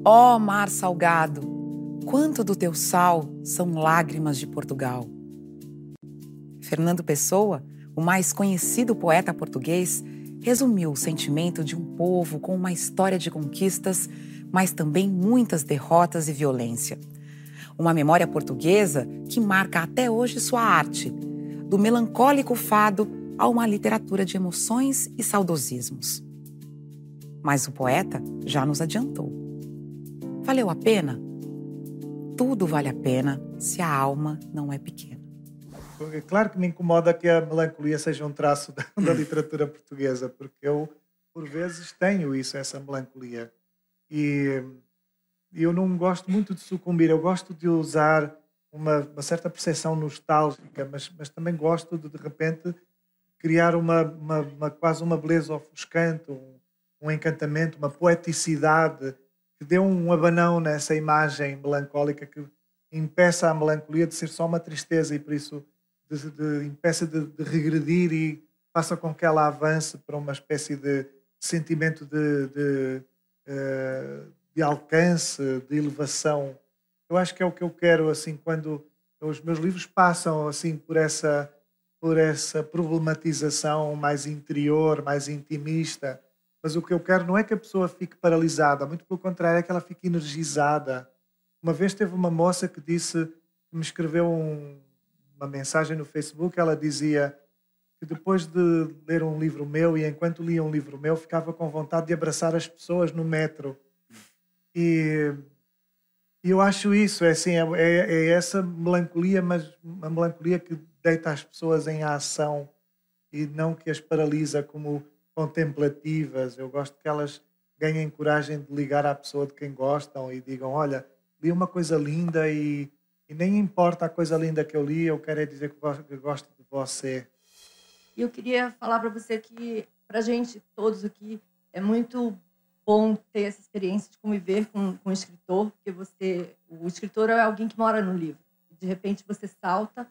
Ó oh, mar salgado, quanto do teu sal são lágrimas de Portugal. Fernando Pessoa, o mais conhecido poeta português, resumiu o sentimento de um povo com uma história de conquistas, mas também muitas derrotas e violência. Uma memória portuguesa que marca até hoje sua arte, do melancólico fado a uma literatura de emoções e saudosismos. Mas o poeta já nos adiantou. Valeu a pena? Tudo vale a pena se a alma não é pequena. É claro que me incomoda que a melancolia seja um traço da, da literatura portuguesa, porque eu, por vezes, tenho isso, essa melancolia. E eu não gosto muito de sucumbir, eu gosto de usar uma, uma certa percepção nostálgica, mas, mas também gosto de, de repente, criar uma, uma, uma quase uma beleza ofuscante, um, um encantamento, uma poeticidade que dê um abanão nessa imagem melancólica que impeça a melancolia de ser só uma tristeza e por isso de, de, impeça de, de, regredir e faça com que ela avance para uma espécie de sentimento de, de, eh, de alcance, de elevação. Eu acho que é o que eu quero assim quando os meus livros passam assim por essa por essa problematização mais interior, mais intimista mas o que eu quero não é que a pessoa fique paralisada, muito pelo contrário, é que ela fique energizada. Uma vez teve uma moça que disse, que me escreveu um, uma mensagem no Facebook, ela dizia que depois de ler um livro meu e enquanto lia um livro meu ficava com vontade de abraçar as pessoas no metro. E, E eu acho isso, é assim, é, é, é essa melancolia, mas uma melancolia que deita as pessoas em ação e não que as paralisa como contemplativas. Eu gosto que elas ganhem coragem de ligar à pessoa de quem gostam e digam: Olha, li uma coisa linda e, e nem importa a coisa linda que eu li, eu quero é dizer que gosto de você. E eu queria falar para você que, para gente todos aqui, é muito bom ter essa experiência de conviver com, com o escritor, porque você, o escritor é alguém que mora no livro. De repente você salta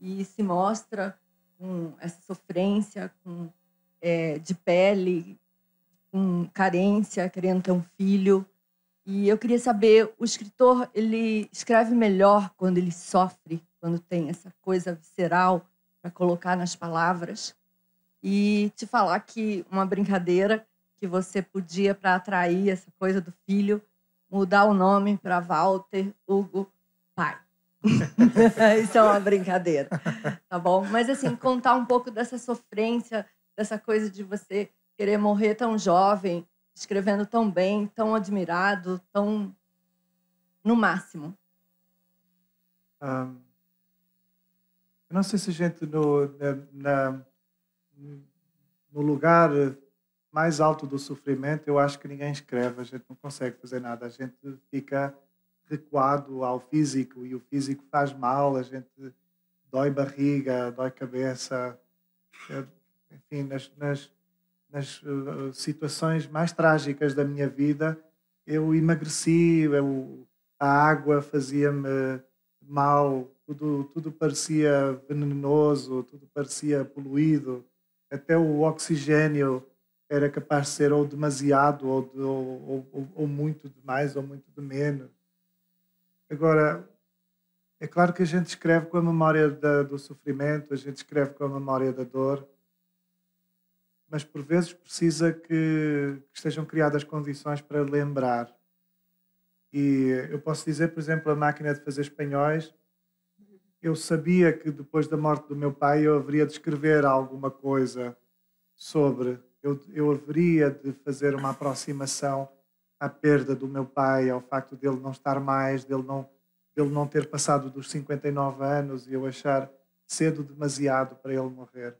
e se mostra com essa sofrência, com é, de pele, com carência, querendo ter um filho. E eu queria saber, o escritor ele escreve melhor quando ele sofre, quando tem essa coisa visceral para colocar nas palavras. E te falar que uma brincadeira que você podia, para atrair essa coisa do filho, mudar o nome para Walter Hugo Pai. Isso é uma brincadeira, tá bom? Mas assim, contar um pouco dessa sofrência, dessa coisa de você querer morrer tão jovem, escrevendo tão bem, tão admirado, tão no máximo. Eu não sei se a gente no, na, na, no lugar mais alto do sofrimento, eu acho que ninguém escreve, a gente não consegue fazer nada, a gente fica recuado ao físico e o físico faz mal, a gente dói barriga, dói cabeça, enfim, nas, nas, nas uh, situações mais trágicas da minha vida, eu emagreci, eu, a água fazia-me mal, tudo, tudo parecia venenoso, tudo parecia poluído, até o oxigênio era capaz de ser ou demasiado ou, de, ou, ou, ou, muito demais ou muito de menos. Agora, é claro que a gente escreve com a memória da, do sofrimento, a gente escreve com a memória da dor, mas por vezes precisa que, que estejam criadas condições para lembrar. E eu posso dizer, por exemplo, a máquina de fazer espanhóis, eu sabia que depois da morte do meu pai eu haveria de escrever alguma coisa sobre eu, eu haveria de fazer uma aproximação à perda do meu pai, ao facto dele não estar mais, dele não, dele não ter passado dos 59 anos e eu achar cedo demasiado para ele morrer.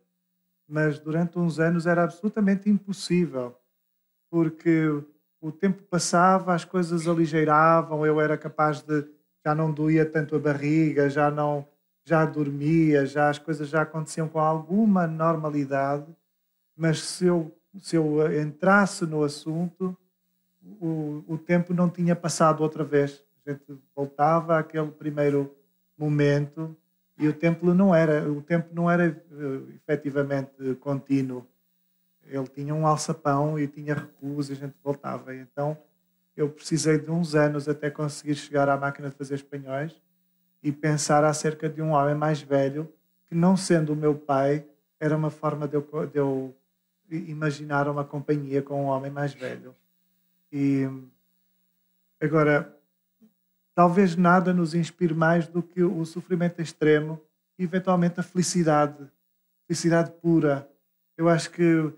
Mas durante uns anos era absolutamente impossível, porque o tempo passava, as coisas aligeiravam, eu era capaz de já não doía tanto a barriga, já não já dormia, já as coisas já aconteciam com alguma normalidade mas se eu, se eu entrasse no assunto, o, o tempo não tinha passado outra vez. A gente voltava àquele primeiro momento e o tempo não era, o tempo não era uh, efetivamente contínuo. Ele tinha um alçapão e tinha recuos e a gente voltava. Então eu precisei de uns anos até conseguir chegar à máquina de fazer espanhóis e pensar acerca de um homem mais velho que, não sendo o meu pai, era uma forma de eu, de eu imaginar uma companhia com um homem mais velho. E agora, talvez nada nos inspire mais do que o sofrimento extremo e eventualmente a felicidade, felicidade pura. Eu acho que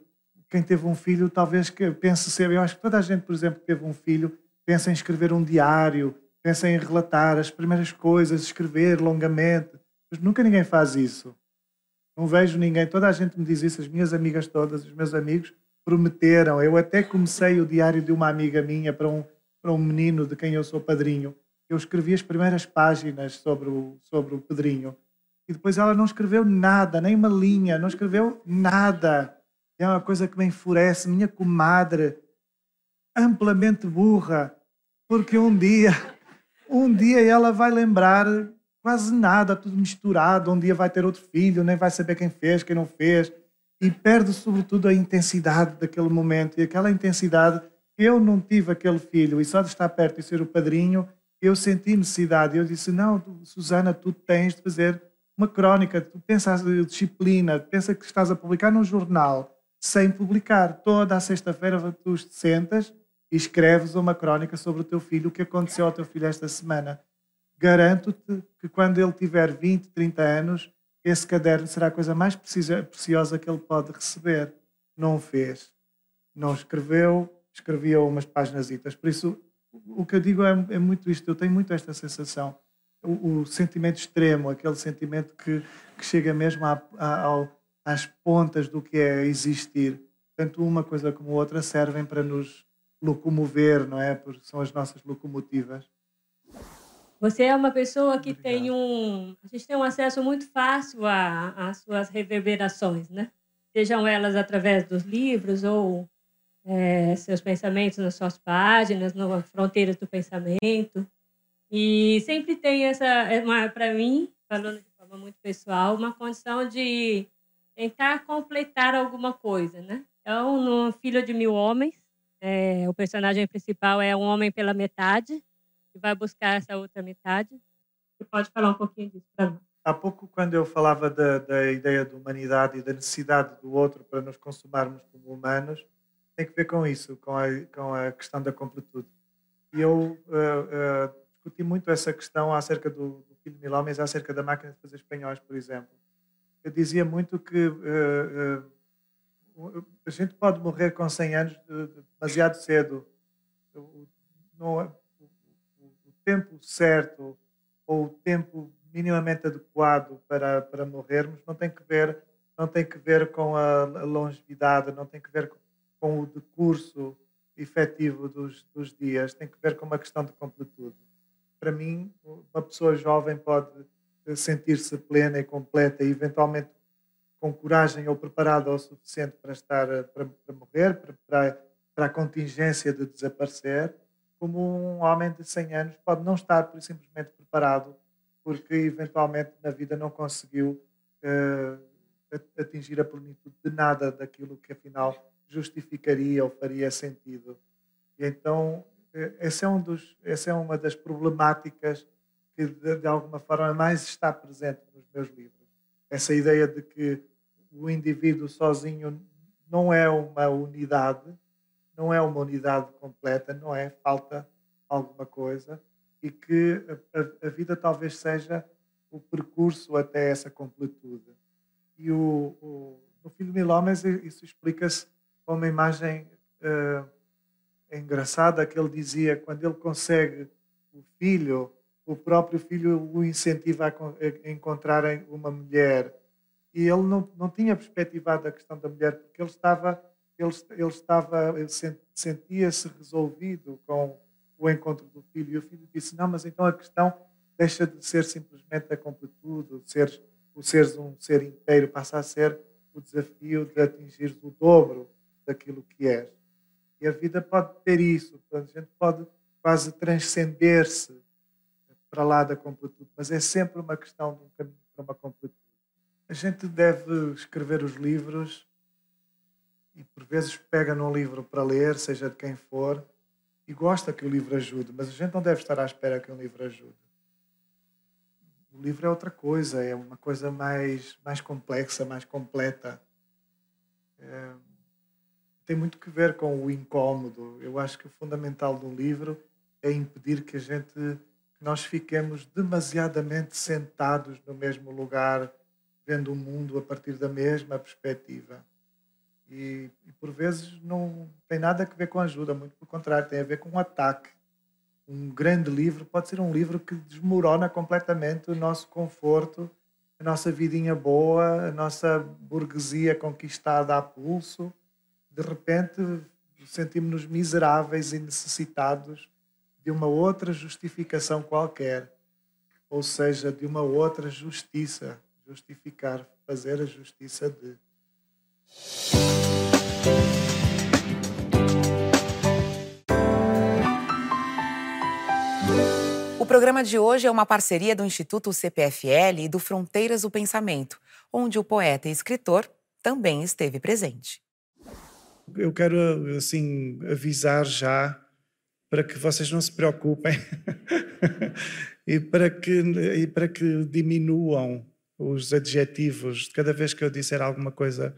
quem teve um filho talvez que pense ser, eu acho que toda a gente, por exemplo, que teve um filho, pensa em escrever um diário, pensa em relatar as primeiras coisas, escrever longamente, mas nunca ninguém faz isso. Não vejo ninguém, toda a gente me diz isso, as minhas amigas todas, os meus amigos prometeram. Eu até comecei o diário de uma amiga minha para um, para um menino de quem eu sou padrinho. Eu escrevi as primeiras páginas sobre o, sobre o Pedrinho. E depois ela não escreveu nada, nem uma linha, não escreveu nada. É uma coisa que me enfurece. Minha comadre, amplamente burra, porque um dia, um dia ela vai lembrar quase nada, tudo misturado. Um dia vai ter outro filho, nem vai saber quem fez, quem não fez. E perde, sobretudo, a intensidade daquele momento. E aquela intensidade, eu não tive aquele filho, e só de estar perto e ser o padrinho, eu senti necessidade. Eu disse: Não, Susana, tu tens de fazer uma crónica. Tu pensas em disciplina, pensa que estás a publicar num jornal sem publicar. Toda a sexta-feira tu te sentas e escreves uma crónica sobre o teu filho, o que aconteceu ao teu filho esta semana garanto-te que quando ele tiver 20, 30 anos, esse caderno será a coisa mais preciosa que ele pode receber. Não fez. Não escreveu, escrevia umas páginas. Por isso, o que eu digo é, é, muito isto, eu tenho muito esta sensação, o, o sentimento extremo, aquele sentimento que, que chega mesmo a, ao, às pontas do que é existir. Tanto uma coisa como outra servem para nos locomover, não é? Porque são as nossas locomotivas. Você é uma pessoa que Obrigado. tem um. A gente tem um acesso muito fácil às suas reverberações, né? Sejam elas através dos livros ou é, seus pensamentos nas suas páginas, nas fronteiras do pensamento. E sempre tem essa, é para mim, falando de forma muito pessoal, uma condição de tentar completar alguma coisa, né? Então, no Filho de Mil Homens, é, o personagem principal é um homem pela metade, que vai buscar essa outra metade. Você pode falar um pouquinho disso para? Há pouco, quando eu falava da, da ideia de humanidade e da necessidade do outro para nos consumarmos como humanos, tem que ver com isso, com a, com a questão da completude. E eu uh, uh, discuti muito essa questão acerca do, do filho de mil homens, acerca da máquina de fazer espanhóis, por exemplo. Eu dizia muito que uh, a gente pode morrer com 100 anos demasiado cedo. Não, o, o tempo certo ou o tempo minimamente adequado para, para morrermos não tem que ver não tem que ver com a longevidade, não tem que ver com com o decurso efetivo dos, dos dias, tem que ver com uma questão de completude. Para mim, uma pessoa jovem pode sentir-se plena e completa e eventualmente com coragem ou preparada o suficiente para estar para, para morrer, para, para a contingência de desaparecer, como um homem de 100 anos pode não estar por simplesmente preparado porque eventualmente na vida não conseguiu uh, atingir a plenitude de nada daquilo que afinal justificaria ou faria sentido. E então, essa é, um dos, essa é uma das problemáticas que, de, de alguma forma, mais está presente nos meus livros. Essa ideia de que o indivíduo sozinho não é uma unidade, não é uma unidade completa, não é? Falta alguma coisa e que a, a vida talvez seja o percurso até essa completude. E o, o no Filho Mil Homens isso explica-se uma imagem uh, engraçada que ele dizia quando ele consegue o filho, o próprio filho o incentiva a, encontrar uma mulher. E ele não, não tinha perspectivado a questão da mulher porque ele estava ele, ele estava sentia-se resolvido com o encontro do filho. E o filho disse não mas então a questão deixa de ser simplesmente a completude ser o seres um ser inteiro passa a ser o desafio de atingir o dobro daquilo que és. E a vida pode ter isso, a gente pode quase transcender-se para lá da completude, mas é sempre uma questão de um caminho para uma completude. A gente deve escrever os livros e por vezes pega num livro para ler, seja de quem for, e gosta que o livro ajude, mas a gente não deve estar à espera que um livro ajude. O livro é outra coisa, é uma coisa mais, mais complexa, mais completa. É, tem muito que ver com o incómodo. Eu acho que o fundamental do livro é impedir que a gente, que nós fiquemos demasiadamente sentados no mesmo lugar, vendo o mundo a partir da mesma perspectiva. E, e por vezes não tem nada a ver com ajuda, muito pelo contrário, tem a ver com um ataque. Um grande livro pode ser um livro que desmorona completamente o nosso conforto, a nossa vidinha boa, a nossa burguesia conquistada a pulso de repente sentimos-nos miseráveis e necessitados de uma outra justificação qualquer, ou seja, de uma outra justiça, justificar, fazer a justiça de. O programa de hoje é uma parceria do Instituto CPFL e do Fronteiras do Pensamento, onde o poeta e escritor também esteve presente eu quero assim avisar já para que vocês não se preocupem e para que e para que diminuam os adjetivos. Cada vez que eu disser alguma coisa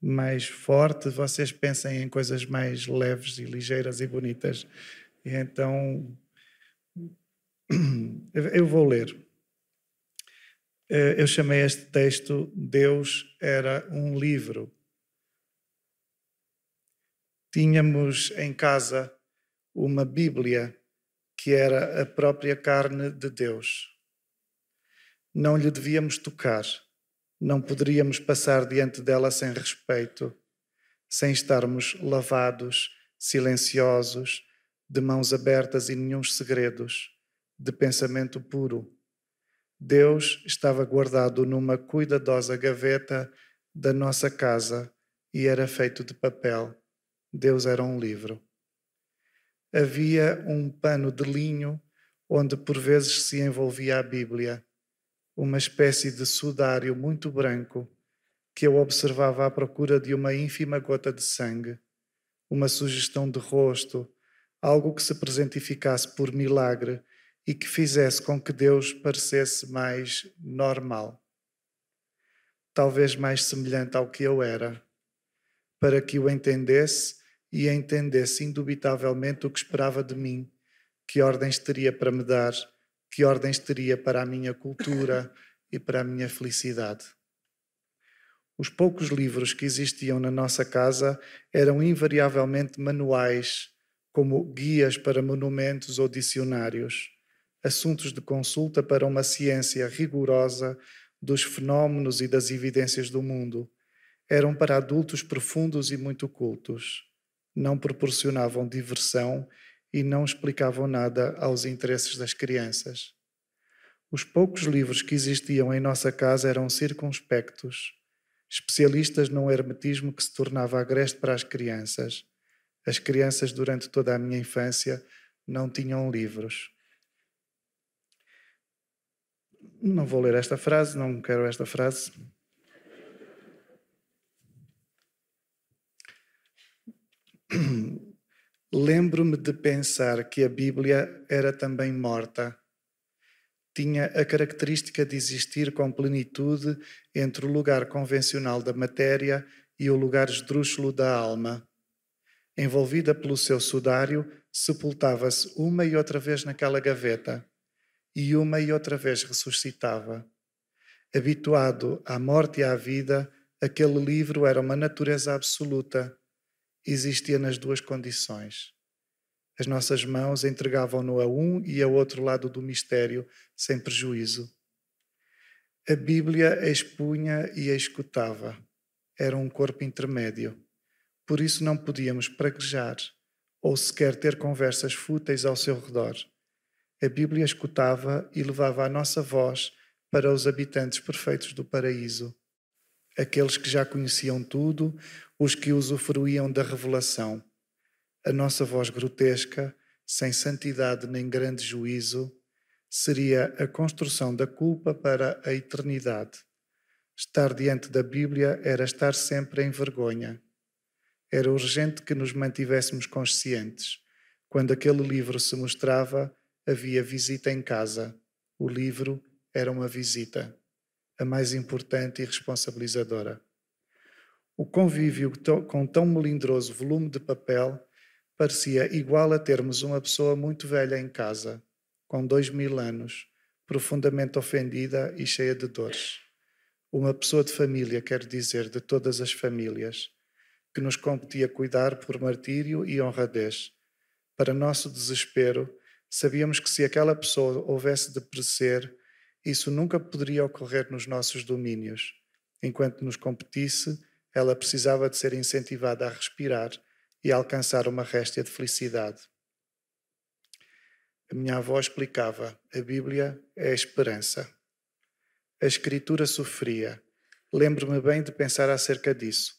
mais forte, vocês pensem em coisas mais leves e ligeiras e bonitas. E então eu vou ler. Eh, eu chamei este texto Deus era um livro tínhamos em casa uma Bíblia que era a própria carne de Deus. Não lhe devíamos tocar, não poderíamos passar diante dela sem respeito, sem estarmos lavados, silenciosos, de mãos abertas e nenhum segredos, de pensamento puro. Deus estava guardado numa cuidadosa gaveta da nossa casa e era feito de papel. Deus era um livro. Havia um pano de linho onde por vezes se envolvia a Bíblia, uma espécie de sudário muito branco que eu observava à procura de uma ínfima gota de sangue, uma sugestão de rosto, algo que se presentificasse por milagre e que fizesse com que Deus parecesse mais normal, talvez mais semelhante ao que eu era, para que o entendesse e entendesse indubitavelmente o que esperava de mim, que ordens teria para me dar, que ordens teria para a minha cultura e para a minha felicidade. Os poucos livros que existiam na nossa casa eram invariavelmente manuais, como guias para monumentos ou dicionários, assuntos de consulta para uma ciência rigorosa dos fenómenos e das evidências do mundo. Eram para adultos profundos e muito cultos não proporcionavam diversão e não explicavam nada aos interesses das crianças. Os poucos livros que existiam em nossa casa eram circunspectos, especialistas num hermetismo que se tornava agreste para as crianças. As crianças, durante toda a minha infância, não tinham livros. Não vou ler esta frase, não quero esta frase. Lembro-me de pensar que a Bíblia era também morta. Tinha a característica de existir com plenitude entre o lugar convencional da matéria e o lugar esdrúxulo da alma. Envolvida pelo seu sudário, sepultava-se uma e outra vez naquela gaveta, e uma e outra vez ressuscitava. Habituado à morte e à vida, aquele livro era uma natureza absoluta existia nas duas condições. As nossas mãos entregavam-no a um e ao outro lado do mistério, sem prejuízo. A Bíblia expunha e escutava. Era um corpo intermédio. Por isso não podíamos praguejar ou sequer ter conversas fúteis ao seu redor. A Bíblia escutava e levava a nossa voz para os habitantes perfeitos do paraíso, aqueles que já conheciam tudo, os que usufruíam da revelação. A nossa voz grotesca, sem santidade nem grande juízo, seria a construção da culpa para a eternidade. Estar diante da Bíblia era estar sempre em vergonha. Era urgente que nos mantivéssemos conscientes. Quando aquele livro se mostrava, havia visita em casa. O livro era uma visita, a mais importante e responsabilizadora. O convívio com tão melindroso volume de papel parecia igual a termos uma pessoa muito velha em casa, com dois mil anos, profundamente ofendida e cheia de dores. Uma pessoa de família, quero dizer, de todas as famílias, que nos competia cuidar por martírio e honradez. Para nosso desespero, sabíamos que se aquela pessoa houvesse de perecer, isso nunca poderia ocorrer nos nossos domínios. Enquanto nos competisse, ela precisava de ser incentivada a respirar e a alcançar uma réstia de felicidade. A minha avó explicava: a Bíblia é a esperança. A Escritura sofria. Lembro-me bem de pensar acerca disso.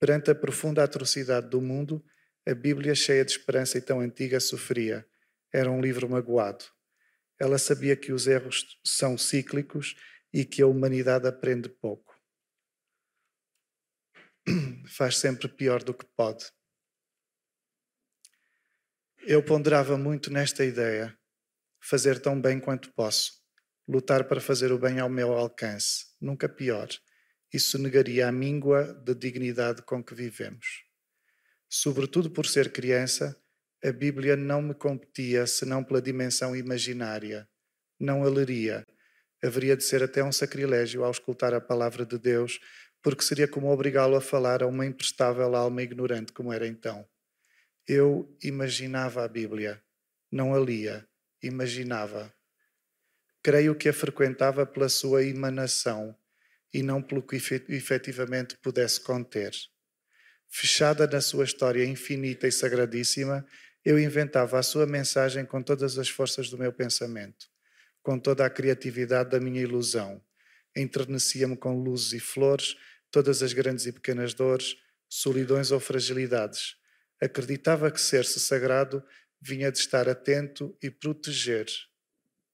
Perante a profunda atrocidade do mundo, a Bíblia, cheia de esperança e tão antiga, sofria. Era um livro magoado. Ela sabia que os erros são cíclicos e que a humanidade aprende pouco. faz sempre pior do que pode. Eu ponderava muito nesta ideia, fazer tão bem quanto posso, lutar para fazer o bem ao meu alcance, nunca pior. Isso negaria a míngua de dignidade com que vivemos. Sobretudo por ser criança, a Bíblia não me competia senão pela dimensão imaginária. Não a leria. Haveria de ser até um sacrilégio ao escutar a palavra de Deus porque seria como obrigá-lo a falar a uma imprestável alma ignorante como era então. Eu imaginava a Bíblia, não a lia, imaginava. Creio que a frequentava pela sua emanação e não pelo que efetivamente pudesse conter. Fechada na sua história infinita e sagradíssima, eu inventava a sua mensagem com todas as forças do meu pensamento, com toda a criatividade da minha ilusão. Enternecia-me com luzes e flores, todas as grandes e pequenas dores, solidões ou fragilidades. Acreditava que ser-se sagrado vinha de estar atento e proteger.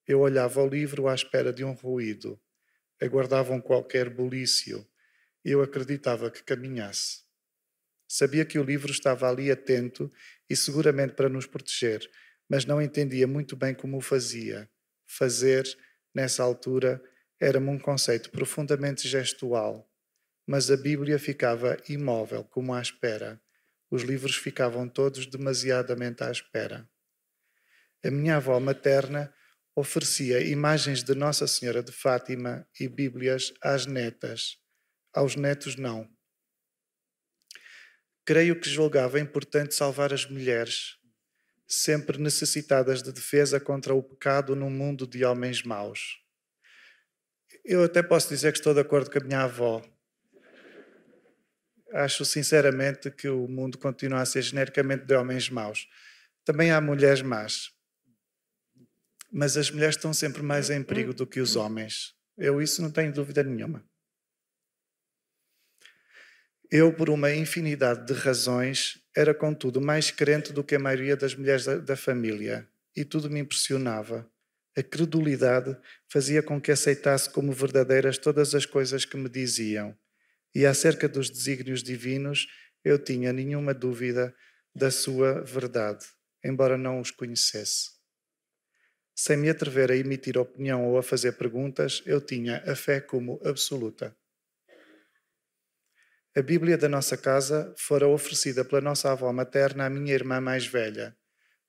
Eu olhava o livro à espera de um ruído. Aguardavam qualquer bulício. Eu acreditava que caminhasse. Sabia que o livro estava ali atento e seguramente para nos proteger, mas não entendia muito bem como o fazia. Fazer, nessa altura, era-me um conceito profundamente gestual mas a Bíblia ficava imóvel, como à espera. Os livros ficavam todos demasiadamente à espera. A minha avó materna oferecia imagens de Nossa Senhora de Fátima e Bíblias às netas. Aos netos, não. Creio que julgava importante salvar as mulheres, sempre necessitadas de defesa contra o pecado num mundo de homens maus. Eu até posso dizer que estou de acordo com a minha avó acho sinceramente que o mundo continua a ser genericamente de homens maus. Também há mulheres más. Mas as mulheres estão sempre mais em perigo do que os homens. Eu isso não tenho dúvida nenhuma. Eu, por uma infinidade de razões, era contudo mais crente do que a maioria das mulheres da, da família e tudo me impressionava. A credulidade fazia com que aceitasse como verdadeiras todas as coisas que me diziam e acerca dos desígnios divinos, eu tinha nenhuma dúvida da sua verdade, embora não os conhecesse. Sem me atrever a emitir opinião ou a fazer perguntas, eu tinha a fé como absoluta. A Bíblia da nossa casa fora oferecida pela nossa avó materna à minha irmã mais velha.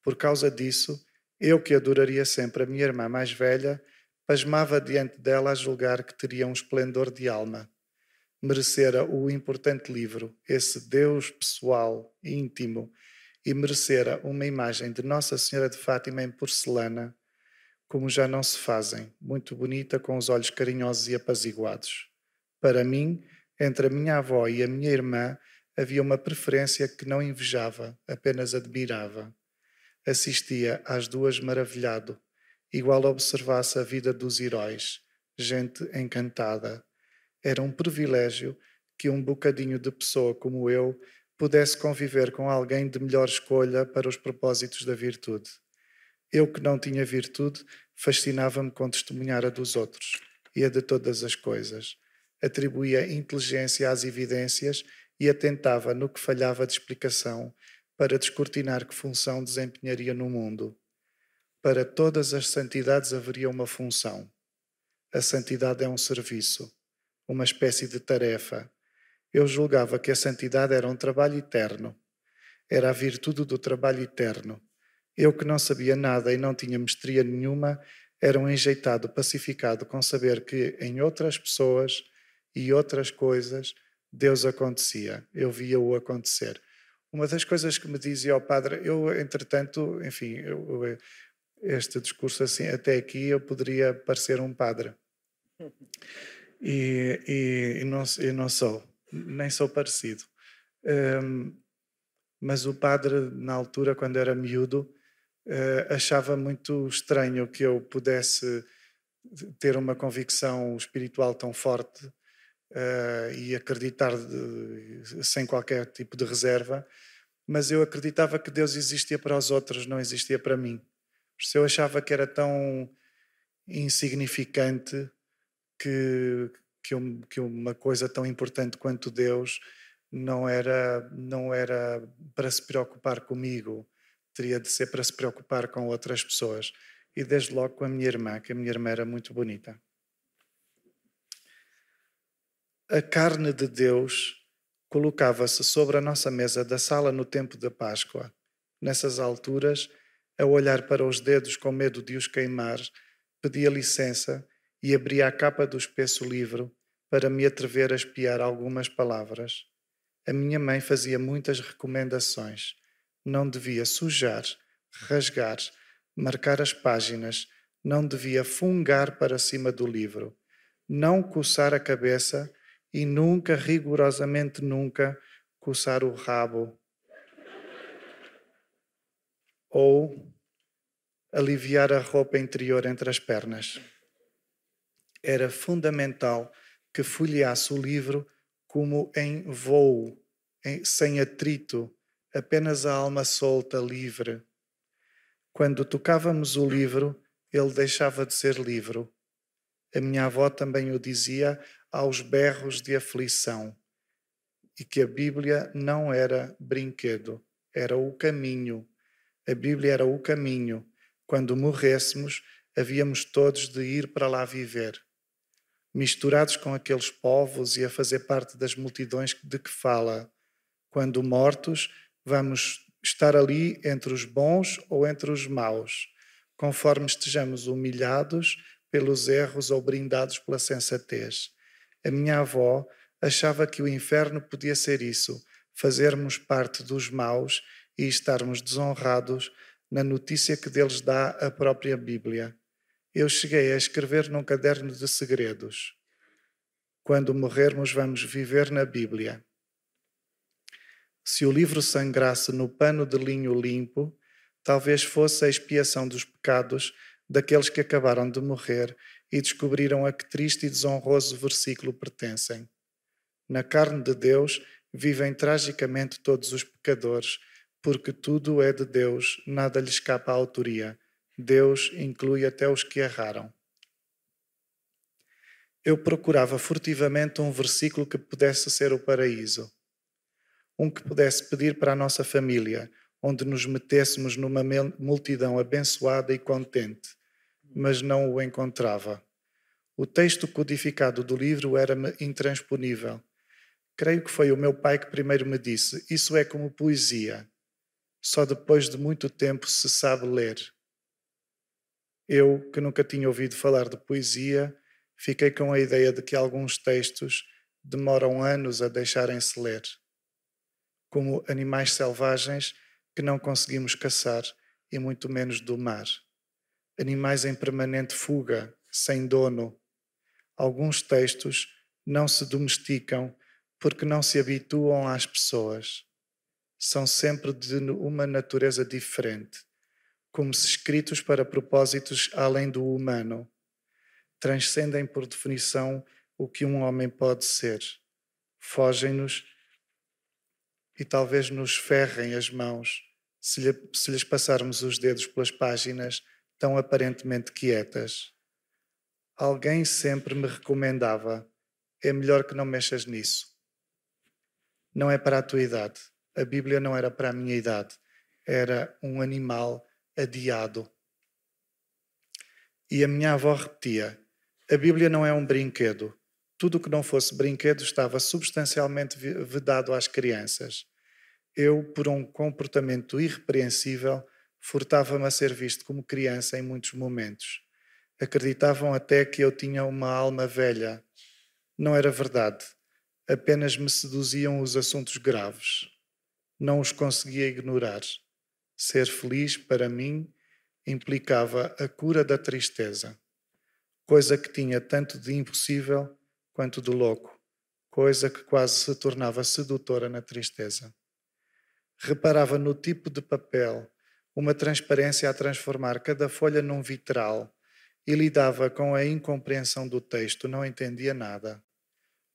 Por causa disso, eu que adoraria sempre a minha irmã mais velha, pasmava diante dela a julgar que teria um esplendor de alma merecera o importante livro, esse Deus pessoal, íntimo, e merecera uma imagem de Nossa Senhora de Fátima em porcelana, como já não se fazem, muito bonita, com os olhos carinhosos e apaziguados. Para mim, entre a minha avó e a minha irmã, havia uma preferência que não invejava, apenas admirava. Assistia às duas maravilhado, igual observasse a vida dos heróis, gente encantada, era um privilégio que um bocadinho de pessoa como eu pudesse conviver com alguém de melhor escolha para os propósitos da virtude. Eu que não tinha virtude, fascinava-me com testemunhar a dos outros e a de todas as coisas. Atribuía inteligência às evidências e atentava no que falhava de explicação para descortinar que função desempenharia no mundo. Para todas as santidades haveria uma função. A santidade é um serviço uma espécie de tarefa. Eu julgava que a santidade era um trabalho eterno. Era a virtude do trabalho eterno. Eu que não sabia nada e não tinha mestria nenhuma, era um enjeitado pacificado com saber que em outras pessoas e outras coisas Deus acontecia. Eu via-o acontecer. Uma das coisas que me dizia o padre, eu entretanto, enfim, eu, este discurso assim, até aqui eu poderia parecer um padre e, e, e, não, e não sou, nem sou parecido. Um, mas o padre, na altura, quando era miúdo, uh, achava muito estranho que eu pudesse ter uma convicção espiritual tão forte uh, e acreditar de, sem qualquer tipo de reserva, mas eu acreditava que Deus existia para os outros, não existia para mim. Se eu achava que era tão insignificante que, que, um, que uma coisa tão importante quanto Deus não era, não era para se preocupar comigo, teria de ser para se preocupar com outras pessoas. E desde logo com a minha irmã, que a minha irmã era muito bonita. A carne de Deus colocava-se sobre a nossa mesa da sala no tempo da Páscoa. Nessas alturas, a olhar para os dedos com medo de os queimar, pedia licença e abri a capa do espesso livro para me atrever a espiar algumas palavras. A minha mãe fazia muitas recomendações. Não devia sujar, rasgar, marcar as páginas, não devia fungar para cima do livro, não coçar a cabeça e nunca, rigorosamente nunca, coçar o rabo. Ou aliviar a roupa interior entre as pernas. Era fundamental que folheasse o livro como em voo, em, sem atrito, apenas a alma solta, livre. Quando tocávamos o livro, ele deixava de ser livro. A minha avó também o dizia aos berros de aflição, e que a Bíblia não era brinquedo, era o caminho. A Bíblia era o caminho. Quando morrêssemos, havíamos todos de ir para lá viver misturados com aqueles povos e a fazer parte das multidões de que fala. Quando mortos, vamos estar ali entre os bons ou entre os maus, conforme estejamos humilhados pelos erros ou brindados pela sensatez. A minha avó achava que o inferno podia ser isso, fazermos parte dos maus e estarmos desonrados na notícia que deles dá a própria Bíblia eu cheguei a escrever num caderno de segredos. Quando morrermos, vamos viver na Bíblia. Se o livro sangrasse no pano de linho limpo, talvez fosse a expiação dos pecados daqueles que acabaram de morrer e descobriram a que triste e desonroso versículo pertencem. Na carne de Deus vivem tragicamente todos os pecadores, porque tudo é de Deus, nada lhe escapa à autoria. Deus inclui até os que erraram. Eu procurava furtivamente um versículo que pudesse ser o paraíso, um que pudesse pedir para a nossa família, onde nos metêssemos numa multidão abençoada e contente, mas não o encontrava. O texto codificado do livro era-me intransponível. Creio que foi o meu pai que primeiro me disse: Isso é como poesia. Só depois de muito tempo se sabe ler. Eu, que nunca tinha ouvido falar de poesia, fiquei com a ideia de que alguns textos demoram anos a deixarem-se ler, como animais selvagens que não conseguimos caçar e muito menos domar, animais em permanente fuga, sem dono. Alguns textos não se domesticam porque não se habituam às pessoas. São sempre de uma natureza diferente como se escritos para propósitos além do humano, transcendem por definição o que um homem pode ser, fogem-nos e talvez nos ferrem as mãos se, lhe, se lhes passarmos os dedos pelas páginas tão aparentemente quietas. Alguém sempre me recomendava: é melhor que não mexas nisso. Não é para a tua idade. A Bíblia não era para a minha idade. Era um animal adiado. E a minha avó repetia: a Bíblia não é um brinquedo. Tudo o que não fosse brinquedo estava substancialmente vedado às crianças. Eu, por um comportamento irrepreensível, furtava-me a ser visto como criança em muitos momentos. Acreditavam até que eu tinha uma alma velha. Não era verdade. Apenas me seduziam os assuntos graves. Não os conseguia ignorar. Ser feliz, para mim, implicava a cura da tristeza, coisa que tinha tanto de impossível quanto de louco, coisa que quase se tornava sedutora na tristeza. Reparava no tipo de papel, uma transparência a transformar cada folha num vitral, e lidava com a incompreensão do texto, não entendia nada.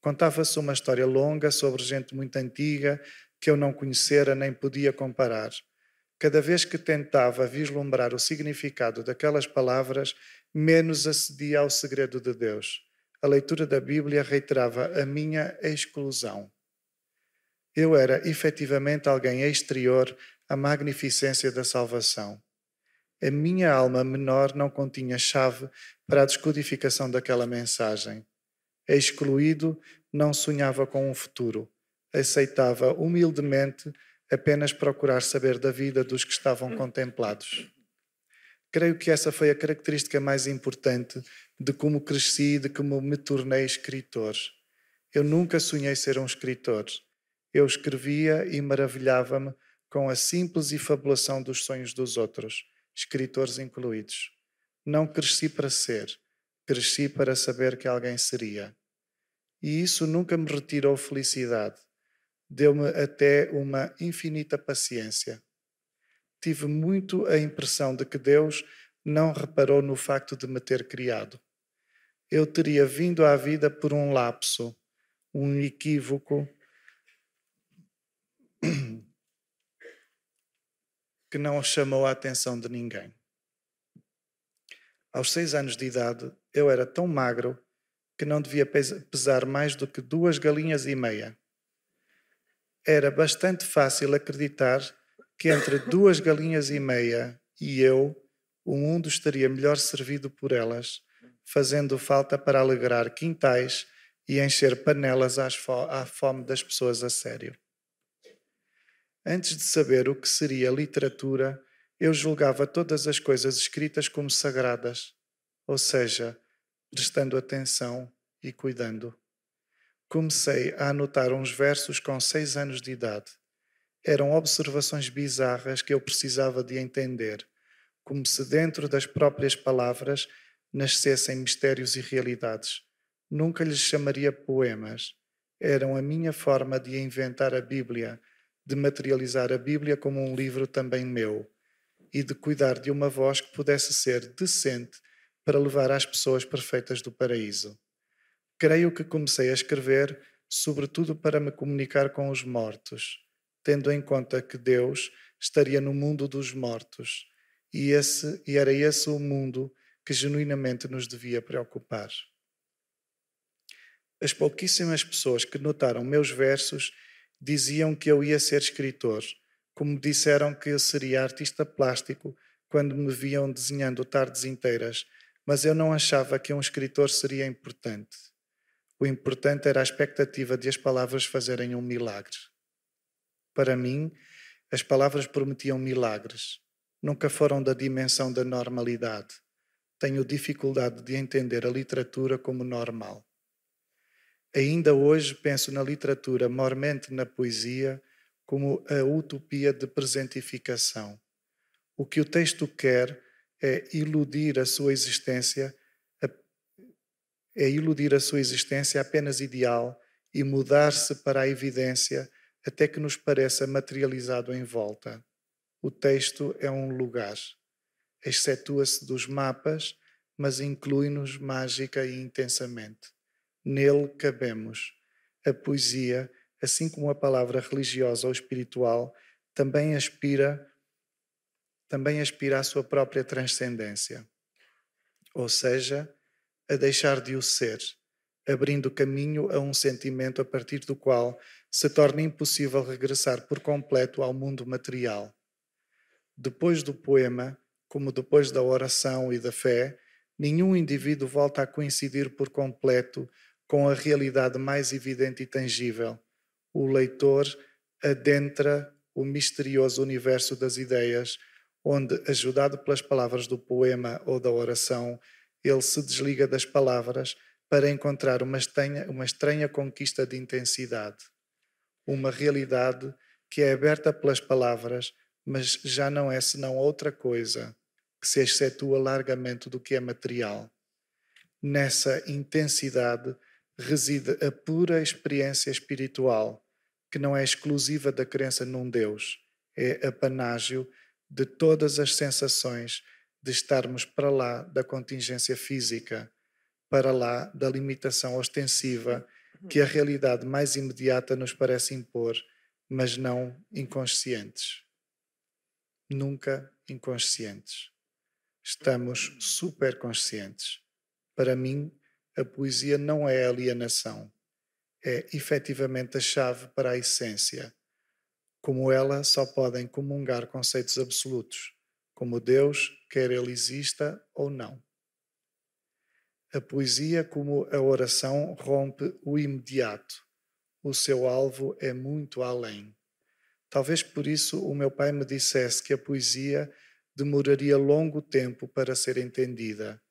Contava-se uma história longa sobre gente muito antiga que eu não conhecera nem podia comparar Cada vez que tentava vislumbrar o significado daquelas palavras, menos acedia ao segredo de Deus. A leitura da Bíblia reiterava a minha exclusão. Eu era efetivamente alguém exterior à magnificência da salvação. A minha alma menor não continha chave para a descodificação daquela mensagem. Excluído, não sonhava com um futuro. Aceitava humildemente apenas procurar saber da vida dos que estavam contemplados. Creio que essa foi a característica mais importante de como cresci e de como me tornei escritor. Eu nunca sonhei ser um escritor. Eu escrevia e maravilhava-me com a simples e fabulação dos sonhos dos outros. escritores incluídos. Não cresci para ser, cresci para saber que alguém seria. E isso nunca me retirou felicidade. Deu-me até uma infinita paciência. Tive muito a impressão de que Deus não reparou no facto de me ter criado. Eu teria vindo à vida por um lapso, um equívoco que não chamou a atenção de ninguém. Aos seis anos de idade, eu era tão magro que não devia pesar mais do que duas galinhas e meia. Era bastante fácil acreditar que entre duas galinhas e meia e eu, o mundo estaria melhor servido por elas, fazendo falta para alegrar quintais e encher panelas à fome das pessoas a sério. Antes de saber o que seria literatura, eu julgava todas as coisas escritas como sagradas, ou seja, prestando atenção e cuidando. Comecei a anotar uns versos com seis anos de idade. Eram observações bizarras que eu precisava de entender, como se dentro das próprias palavras nascessem mistérios e realidades. Nunca lhes chamaria poemas. Eram a minha forma de inventar a Bíblia de materializar a Bíblia como um livro também meu e de cuidar de uma voz que pudesse ser decente para levar às pessoas perfeitas do paraíso. Creio que comecei a escrever sobretudo para me comunicar com os mortos, tendo em conta que Deus estaria no mundo dos mortos e, esse, e era esse o mundo que genuinamente nos devia preocupar. As pouquíssimas pessoas que notaram meus versos diziam que eu ia ser escritor, como disseram que eu seria artista plástico quando me viam desenhando tardes inteiras, mas eu não achava que um escritor seria importante. O importante era a expectativa de as palavras fazerem um milagre. Para mim, as palavras prometiam milagres. Nunca foram da dimensão da normalidade. Tenho dificuldade de entender a literatura como normal. Ainda hoje penso na literatura, mormente na poesia, como a utopia de presentificação. O que o texto quer é iludir a sua existência, é iludir a sua existência apenas ideal e mudar-se para a evidência até que nos pareça materializado em volta. O texto é um lugar. Excetua-se dos mapas, mas inclui-nos mágica e intensamente. Nele cabemos. A poesia, assim como a palavra religiosa ou espiritual, também aspira também aspira à sua própria transcendência. Ou seja, a deixar de o ser, abrindo caminho a um sentimento a partir do qual se torna impossível regressar por completo ao mundo material. Depois do poema, como depois da oração e da fé, nenhum indivíduo volta a coincidir por completo com a realidade mais evidente e tangível. O leitor adentra o misterioso universo das ideias, onde, ajudado pelas palavras do poema ou da oração, ele se desliga das palavras para encontrar uma estranha, uma estranha conquista de intensidade. Uma realidade que é aberta pelas palavras, mas já não é senão outra coisa, que se excetua largamente do que é material. Nessa intensidade, reside a pura experiência espiritual, que não é exclusiva da crença num Deus, é apanágio de todas as sensações de estarmos para lá da contingência física, para lá da limitação ostensiva que a realidade mais imediata nos parece impor, mas não inconscientes. Nunca inconscientes. Estamos superconscientes. Para mim, a poesia não é alienação, é efetivamente a chave para a essência. Como ela, só podem comungar conceitos absolutos, como Deus, quer ele exista ou não. A poesia, como a oração, rompe o imediato. O seu alvo é muito além. Talvez por isso o meu pai me dissesse que a poesia demoraria longo tempo para ser entendida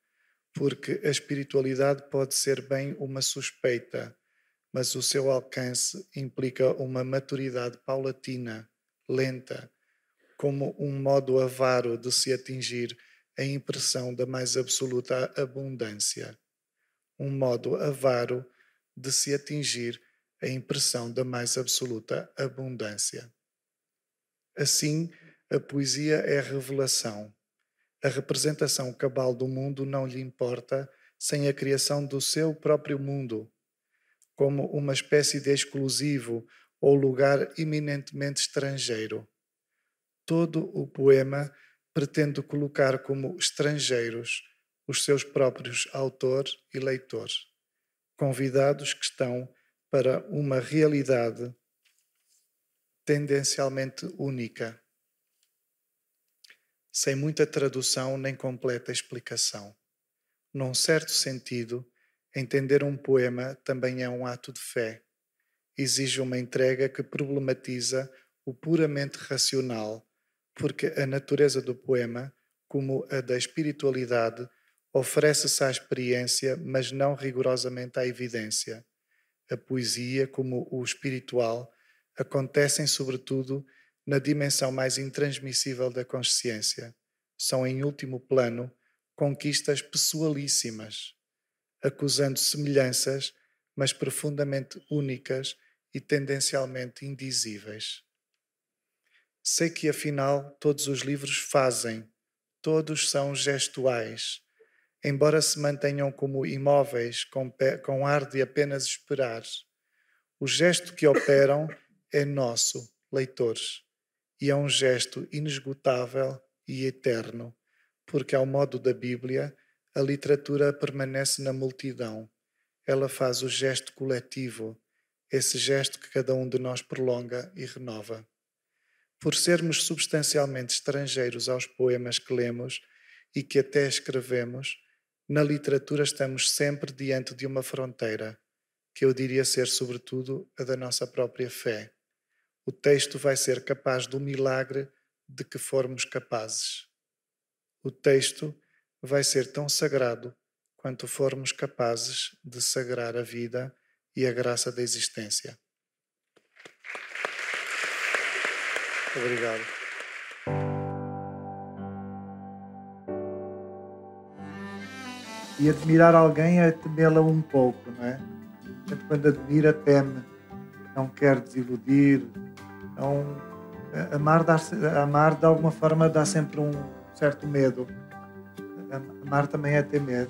porque a espiritualidade pode ser bem uma suspeita, mas o seu alcance implica uma maturidade paulatina, lenta, como um modo avaro de se atingir a impressão da mais absoluta abundância. Um modo avaro de se atingir a impressão da mais absoluta abundância. Assim, a poesia é revelação. A representação cabal do mundo não lhe importa sem a criação do seu próprio mundo, como uma espécie de exclusivo ou lugar eminentemente estrangeiro. Todo o poema pretende colocar como estrangeiros os seus próprios autor e leitor, convidados que estão para uma realidade tendencialmente única, sem muita tradução nem completa explicação. Num certo sentido, entender um poema também é um ato de fé. Exige uma entrega que problematiza o puramente racional, porque a natureza do poema, como a da espiritualidade, oferece-se à experiência, mas não rigorosamente à evidência. A poesia, como o espiritual, acontecem sobretudo na dimensão mais intransmissível da consciência. São, em último plano, conquistas pessoalíssimas, acusando semelhanças, mas profundamente únicas e tendencialmente indizíveis. Sei que afinal todos os livros fazem, todos são gestuais, embora se mantenham como imóveis, com, com ar de apenas esperar. O gesto que operam é nosso, leitores, e é um gesto inesgotável e eterno porque, ao modo da Bíblia, a literatura permanece na multidão. Ela faz o gesto coletivo, esse gesto que cada um de nós prolonga e renova. Por sermos substancialmente estrangeiros aos poemas que lemos e que até escrevemos, na literatura estamos sempre diante de uma fronteira, que eu diria ser, sobretudo, a da nossa própria fé. O texto vai ser capaz do milagre de que formos capazes o texto vai ser tão sagrado quanto formos capazes de sagrar a vida e a graça da existência. Obrigado. E admirar alguém é temê-la um pouco, não é? Quando admira, teme, não quer desiludir, não... Amar, dá, amar de alguma forma dá sempre um, certo medo. Amar também é ter medo.